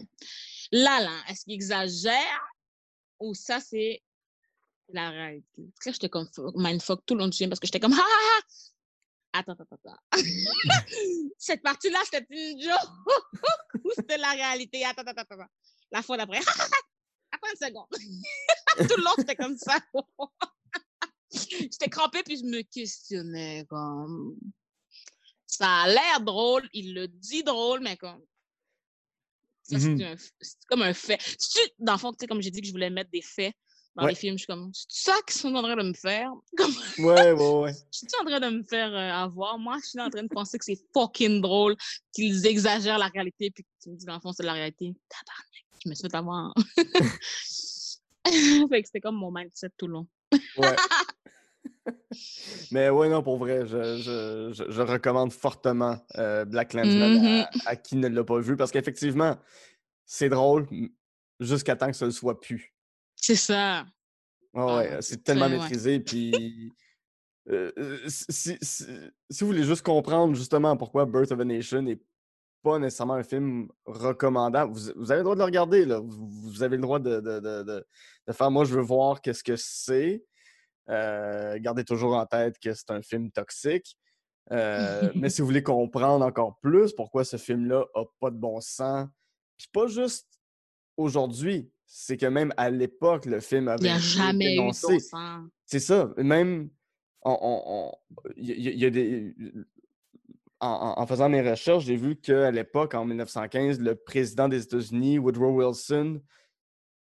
Là, là, est-ce qu'il exagère ou ça, c'est la réalité? Parce que là, j'étais comme fuck- mindfuck tout le long du film parce que j'étais comme, ah, ah, ah. Attends, attends, attends. (laughs) Cette partie-là, c'était une joke (laughs) ou c'était la réalité? Attends, attends, attends. La fois d'après, (laughs) attends une seconde. tout le long, c'était comme ça. J'étais crampée puis je me questionnais comme. Ça a l'air drôle, il le dit drôle, mais comme. Ça, c'est Mhm. c'est comme un fait. Dans le fond, tu sais, comme j'ai dit que je voulais mettre des faits dans Ouais. les films, je suis comme, c'est ça qu'ils sont en train de me faire? (laughs) Comme, Ouais, ouais, ouais. (laughs) je suis en train de me faire euh, avoir. Moi, je suis en train de penser que c'est fucking drôle, qu'ils exagèrent la réalité, puis que tu me dis, dans le fond, c'est la réalité. Tabarnak, je me suis fait avoir. (laughs) fait que c'était comme mon mindset tout le long. Ouais. Mais ouais, non, pour vrai, je, je, je, je recommande fortement euh, Black Klansman Mhm. à, à qui ne l'a pas vu parce qu'effectivement, c'est drôle jusqu'à temps que ça ne le soit plus. C'est ça. Ouais, Ah ouais, c'est tellement ouais. maîtrisé. Puis, euh, euh, si, si- vous voulez juste comprendre justement pourquoi Birth of a Nation n'est pas nécessairement un film recommandable, vous, vous avez le droit de le regarder. Là. Vous, vous avez le droit de, de- de- de- faire moi, je veux voir qu'est-ce que c'est. Euh, gardez toujours en tête que c'est un film toxique. Euh, mais (laughs) si vous voulez comprendre encore plus pourquoi ce film-là a pas de bon sens, puis pas juste aujourd'hui, c'est que même à l'époque, le film Il n'y avait a été jamais eu. C'est ça. Même, on- on- on- il y, a- il y a des. En, faisant mes recherches, j'ai vu qu'à l'époque, en 1915, le président des États-Unis, Woodrow Wilson,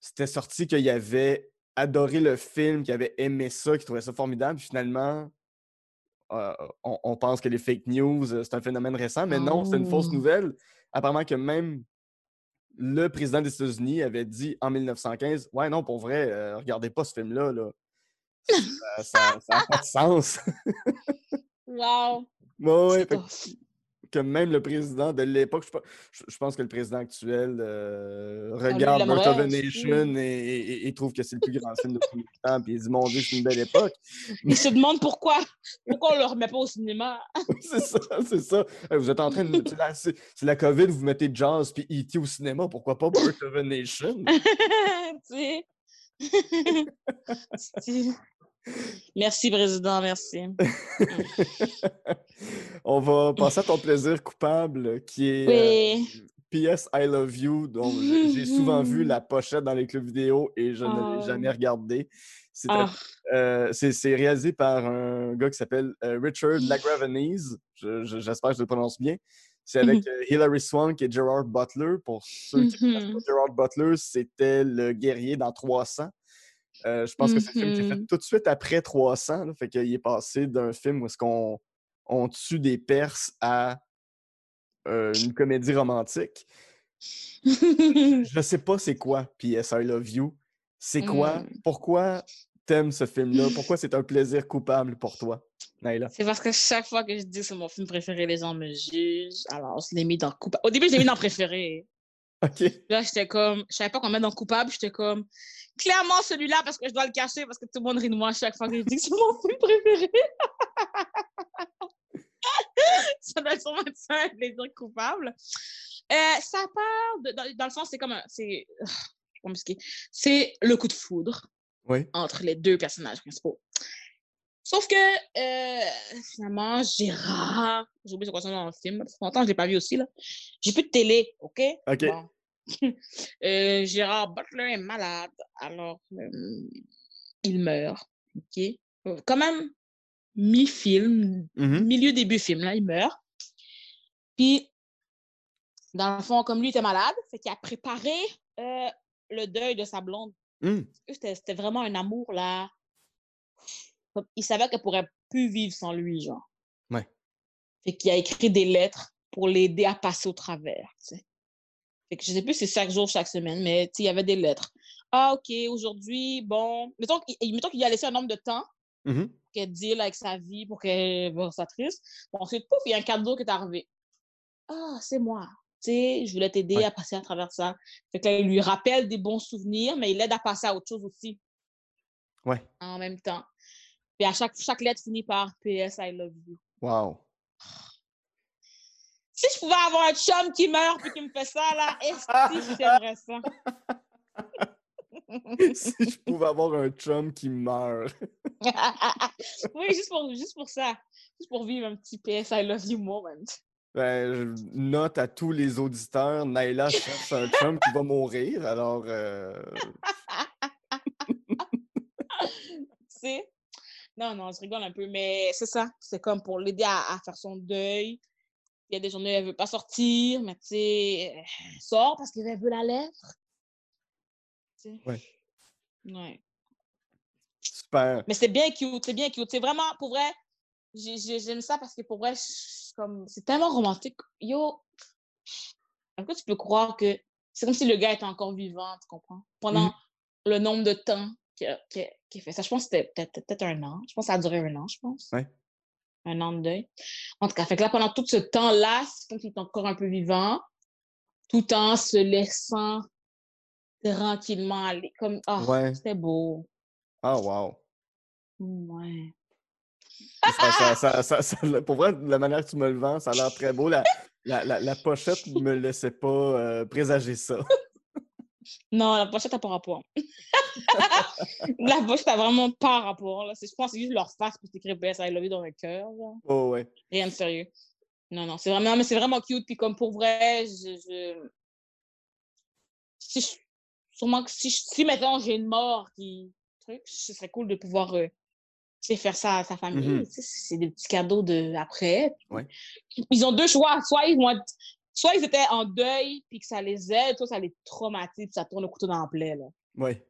c'était sorti qu'il avait adoré le film, qu'il avait aimé ça, qu'il trouvait ça formidable. Puis finalement, euh, on, on pense que les fake news, euh, c'est un phénomène récent, mais non, c'est une fausse Oh. nouvelle. Apparemment que même le président des États-Unis avait dit en 1915 Ouais, non, pour vrai, euh, regardez pas ce film-là. Là. Ça n'a pas de sens. (laughs) Wow. Ouais, fait. Que même le président de l'époque, je, je- pense que le président actuel euh, regarde Birth of a. Nation et, et- et trouve que c'est le plus grand film de tous les temps, puis il dit Mon Dieu, c'est une belle époque. (laughs) Il se demande pourquoi, pourquoi on le remet pas au cinéma. (laughs) c'est ça, c'est ça. Vous êtes en train de. C'est la, c'est- c'est la COVID, vous mettez Jazz puis E.T. au cinéma, pourquoi pas Birth of a Nation? (laughs) tu sais. Merci, président, merci. (laughs) On va passer à ton plaisir coupable qui est. euh. PS I Love You, dont j'ai souvent vu la pochette dans les clubs vidéo et je ne l'ai Oh. jamais regardé. C'est Ah, euh, c'est- réalisé par un gars qui s'appelle euh, Richard Lagravenese. Je- je- J'espère que je le prononce bien. C'est avec euh, Hilary Swank et Gerard Butler. Pour ceux qui ne connaissent pas Mhm. Gerard Butler, c'était le guerrier dans 300. Euh, je pense que c'est un film qui est fait Mhm. tout de suite après 300. Là, fait qu'il est passé d'un film où est-ce qu'on on tue des Perses à euh, une comédie romantique. (laughs) Je sais pas c'est quoi P.S. I Love You. C'est quoi? Mm. Pourquoi t'aimes ce film-là? Pourquoi c'est un plaisir coupable pour toi, Naila? C'est parce que chaque fois que je dis que c'est mon film préféré, les gens me jugent. Alors, je l'ai mis dans coupable. Au début, je l'ai mis dans préféré. OK. Là, j'étais comme, je savais pas qu'on met dans coupable, j'étais comme, clairement celui-là parce que je dois le cacher parce que tout le monde rit de moi à chaque fois que je dis que c'est mon (laughs) film préféré. (laughs) ça doit sûrement être ça, un plaisir coupable. Euh, ça part, de- dans, dans le fond, c'est comme un, c'est, m'expliquer. c'est le coup de foudre Oui. entre les deux personnages principaux. Sauf que, euh, finalement, Gérard, j'ai oublié son nom dans le film, ça fait longtemps que je l'ai pas vu aussi, là. J'ai plus de télé, OK? OK. Bon. (laughs) Euh, Gérard Butler est malade, alors euh, il meurt, OK? Euh, Quand même, mi-film, Mhm. milieu début film, là, il meurt. Puis, dans le fond, comme lui était malade, fait qu'il a préparé euh, le deuil de sa blonde. Mm. C'était vraiment un amour, là. Il savait qu'elle pourrait plus vivre sans lui, genre. Ouais. Fait qu'il a écrit des lettres pour l'aider à passer au travers, tu sais. Fait que je sais plus si c'est chaque jour, chaque semaine, mais il y avait des lettres. Ah, OK, aujourd'hui, bon. Mettons, qu'il- mettons qu'il a laissé un nombre de temps Mhm. pour qu'elle deal avec sa vie, pour qu'elle sa triste. Bon, ensuite, pouf, il y a un cadeau qui est arrivé. Ah, c'est moi. Tu sais, je voulais t'aider Ouais. à passer à travers ça. Fait que là, il lui rappelle des bons souvenirs, mais il l'aide à passer à autre chose aussi Ouais. en même temps. Puis à chaque, chaque lettre finit par PS, I love you. Wow. Si je pouvais avoir un chum qui meurt puis qui me fait ça, là, est-ce que j'aimerais ça? (laughs) si je pouvais avoir un chum qui meurt. (laughs) oui, juste pour, juste pour ça. Juste pour vivre un petit PS, I love you moment. Ben, je note à tous les auditeurs, Naila cherche un chum qui va mourir. Alors, euh? (laughs) Non, non, je rigole un peu, mais c'est ça. C'est comme pour l'aider à, à faire son deuil. Il y a des journées où elle veut pas sortir, mais tu sais, elle sort parce qu'elle veut la lettre. Tu sais? Ouais. Ouais. super. Mais c'est bien cute, c'est bien cute. C'est vraiment, pour vrai, j'ai- j'ai- j'aime ça parce que pour vrai, comme c'est tellement romantique. Yo, est-ce que tu peux croire que c'est comme si le gars était encore vivant, tu comprends? Pendant Mhm. le nombre de temps qu'il a, a fait ça. Je pense que c'était peut-être peut-être un an. Je pense que ça a duré un an, je pense. Ouais. Un an de deuil. En tout cas, fait que là, pendant tout ce temps-là, c'est comme s'il était encore un peu vivant, tout en se laissant tranquillement aller. Comme, ah, Ouais. c'était beau. Ah, wow. Ouais. Ça, ça, ça, ça- ça- pour vrai, la manière que tu me le vends, ça a l'air très beau. La, la, la, la pochette ne me laissait pas euh, présager ça. (laughs) Non, la pochette n'a pas rapport. (laughs) la pochette n'a vraiment pas rapport. Là. Je pense que c'est juste leur face pour t'écrire PS I love you dans le cœur. Oh, ouais. Rien de sérieux. Non, non, c'est vraiment, mais c'est vraiment cute. Puis comme pour vrai, je, je- si je- sûrement que si, je- si maintenant j'ai une mort qui truc, ce serait cool de pouvoir euh, faire ça à sa famille. Mhm. Sais, C'est des petits cadeaux de après. Ouais. Ils ont deux choix. Soit ils vont être- soit ils étaient en deuil puis que ça les aide, soit ça les traumatise puis ça tourne le couteau dans la plaie. Là. Ouais.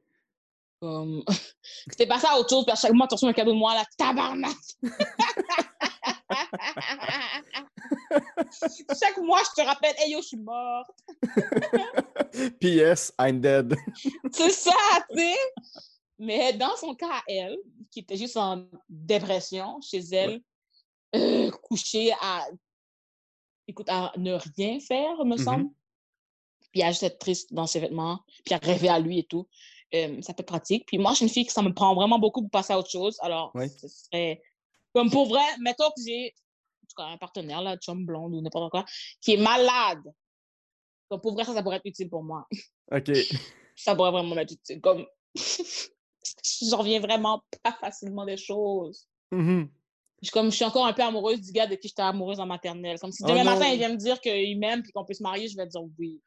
Comme... (laughs) T'es passé à autre chose, puis à chaque mois, tu reçois un cadeau de moi, là, tabarnak! (laughs) chaque mois, je te rappelle, hey yo, je suis morte. (laughs) P.S. I'm dead. C'est ça, tu sais! Mais dans son cas, elle, qui était juste en dépression chez elle, euh, couchée à écoute, à ne rien faire, me Mhm. semble. Puis à juste être triste dans ses vêtements, puis à rêver à lui et tout. Euh, ça peut être pratique. Puis moi, je suis une fille que ça me prend vraiment beaucoup pour passer à autre chose. Alors, ce serait. Comme pour vrai, mettons que j'ai un partenaire, là, chum blonde ou n'importe quoi, qui est malade. Comme pour vrai, ça, ça pourrait être utile pour moi. OK. (laughs) Ça pourrait vraiment être utile. Comme. (laughs) J'en reviens vraiment pas facilement des choses. Mhm. Je, comme, je suis encore un peu amoureuse du gars de qui j'étais amoureuse en maternelle. Comme si Oh demain matin, il vient me dire qu'il m'aime puis qu'on peut se marier, je vais dire oui.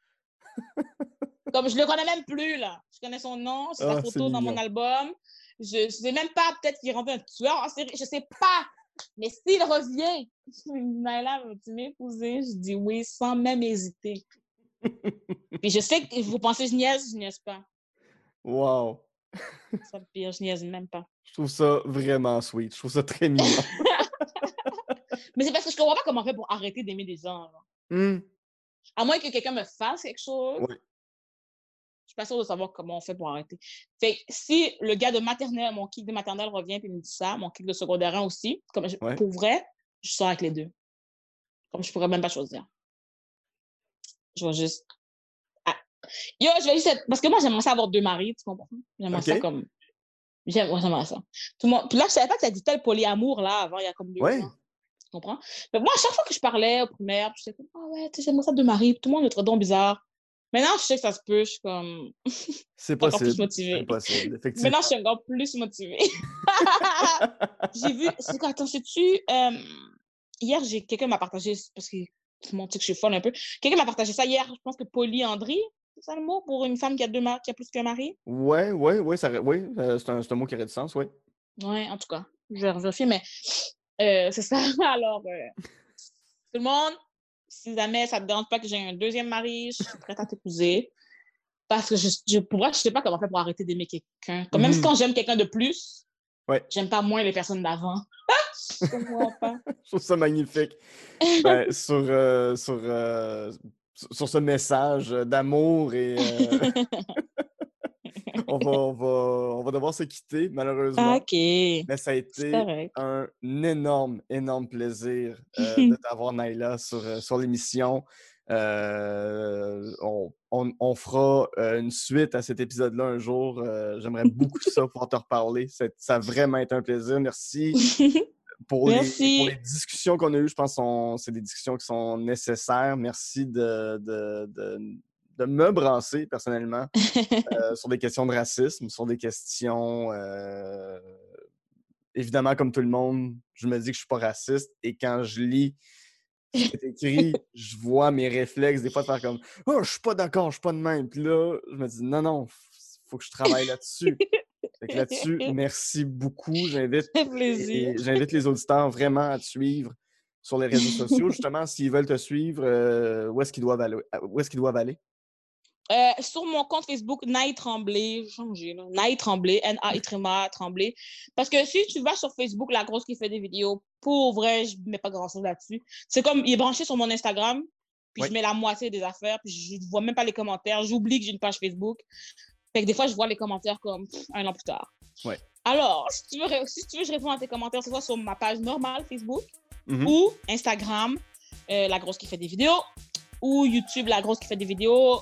(laughs) comme je le connais même plus, là. Je connais son nom, c'est Ah, sa c'est photo dans mon album. Je ne sais même pas, peut-être qu'il est rendu un tueur en série. Je sais pas. Mais s'il revient, (laughs) Naila, veux-tu m'épouser? Je dis oui sans même hésiter. (laughs) puis je sais que vous pensez que je niaise, je niaise pas. Wow. C'est le pire, je niaise même pas. Je trouve ça vraiment sweet. Je trouve ça très mignon. Mais c'est parce que je comprends pas comment on fait pour arrêter d'aimer des gens. Hmm. À moins que quelqu'un me fasse quelque chose. Ouais. Je suis pas sûre de savoir comment on fait pour arrêter. Fait que si le gars de maternelle, mon kick de maternelle revient et me dit ça, mon kick de secondaire 1 aussi, comme je- Ouais. pour vrai, je sors avec les deux. Comme je pourrais même pas choisir. Je vais juste. Ah. Yo, je vais juste être... Parce que moi, j'aimerais ça avoir deux maris, tu comprends? J'aimerais ça comme. J'aime- ouais, ça. Tout le monde... Puis là, je savais pas que ça dit tel polyamour, là, avant, il y a comme deux Ouais. ans. Tu comprends? Mais moi, à chaque fois que je parlais au primaire, je disais ah ouais, tu sais, j'aimerais ça maris. Puis Tout le monde me trouvait donc bizarre. Maintenant, je sais que ça se peut, je suis comme. (laughs) C'est Encore plus possible. motivée. Possible, effectivement. Maintenant, je suis encore plus motivée. (laughs) j'ai vu. C'est quoi, attends, sais-tu. euh, hier, j'ai quelqu'un m'a partagé, parce que tout le monde sait que je suis folle un peu. Quelqu'un m'a partagé ça hier, je pense que polyandrie, c'est ça le mot pour une femme qui a, deux ma- qui a plus qu'un mari? Ouais, ouais, ouais, ça, ouais, euh, c'est un, c'est un mot qui aurait du sens, oui. Ouais, en tout cas, je vais vérifier, mais euh, c'est ça. (laughs) Alors, euh, tout le monde, si jamais ça te dérange pas que j'ai un deuxième mari, je suis prête à t'épouser. Parce que je, je, pour vrai, je sais pas comment faire pour arrêter d'aimer quelqu'un. Même Mhm. quand j'aime quelqu'un de plus, Ouais. j'aime pas moins les personnes d'avant. (laughs) je comprends pas. Je trouve ça magnifique. Ben, (laughs) sur, euh, sur, ce message d'amour et on, va, on, va, on va devoir se quitter, malheureusement. ok, Mais ça a été un énorme, énorme plaisir euh, (laughs) de t'avoir, Naila, sur, euh, sur l'émission. Euh, on, on- on fera une suite à cet épisode-là un jour. Euh, J'aimerais beaucoup ça (laughs) pouvoir te reparler. Ça a vraiment été un plaisir. Merci (laughs) pour, les, Merci. pour les discussions qu'on a eues. Je pense que c'est des discussions qui sont nécessaires. Merci de, de, de, de me brasser personnellement (laughs) euh, sur des questions de racisme, sur des questions. euh, évidemment, comme tout le monde, je me dis que je suis pas raciste et quand je lis ce qui est écrit, (laughs) je vois mes réflexes des fois de faire comme Oh, je suis pas d'accord, je suis pas de même. Puis là, je me dis non, non, faut que je travaille là-dessus. Là-dessus, (laughs) merci beaucoup. J'invite j'invite les auditeurs vraiment à te suivre sur les réseaux sociaux. Justement, s'ils veulent te suivre, euh, où est-ce qu'ils doivent aller? Où est-ce qu'ils doivent aller? Euh, sur mon compte Facebook, Naï Tremblay, là. Naï Tremblay, N-A-I Tremblay. Parce que si tu vas sur Facebook, la grosse qui fait des vidéos, pour vrai, je mets pas grand-chose là-dessus. C'est comme, il est branché sur mon Instagram, puis je mets la moitié des affaires, puis je ne vois même pas les commentaires. J'oublie que j'ai une page Facebook. Fait que des fois, je vois les commentaires comme pff, un an plus tard. Ouais. Alors, si tu, veux, si tu veux, je réponds à tes commentaires, soit sur ma page normale Facebook, Mhm. ou Instagram, euh, la grosse qui fait des vidéos, ou YouTube, la grosse qui fait des vidéos.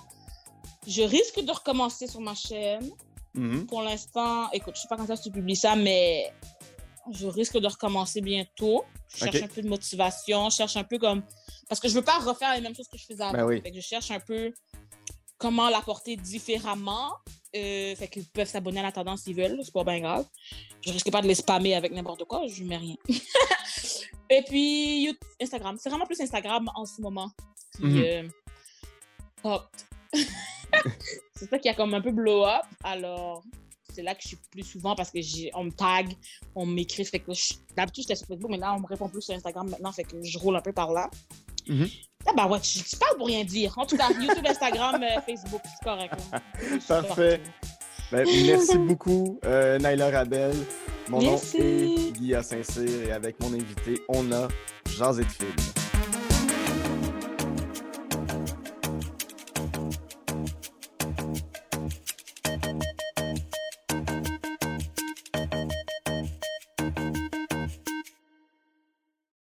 Je risque de recommencer sur ma chaîne. Mhm. Pour l'instant, écoute, je sais pas quand que tu publies ça, mais je risque de recommencer bientôt. Je cherche un peu de motivation, je cherche un peu comme... Parce que je veux pas refaire les mêmes choses que je faisais avant. Ben oui. Fait que je cherche un peu comment l'apporter différemment. Euh, fait qu'ils peuvent s'abonner à la tendance s'ils veulent, c'est pas bien grave. Je risque pas de les spammer avec n'importe quoi, je mets rien. (laughs) Et puis, You- Instagram. C'est vraiment plus Instagram en ce moment. qui, euh, pop. (laughs) c'est ça qui a comme un peu blow up. Alors, c'est là que je suis plus souvent parce que j'ai, on me tag, on m'écrit. Fait que d'habitude, j'étais sur Facebook, mais là, on me répond plus sur Instagram maintenant. Fait que je roule un peu par là. Mhm. Ah bah ouais, je, je parle pour rien dire. En tout cas, YouTube, Instagram, euh, Facebook, c'est correct. suis Parfait. Ben, merci beaucoup, euh, Naila Rabel. Mon Merci. nom est Guy Saint-Cyr et avec mon invité, on a Jazz et film.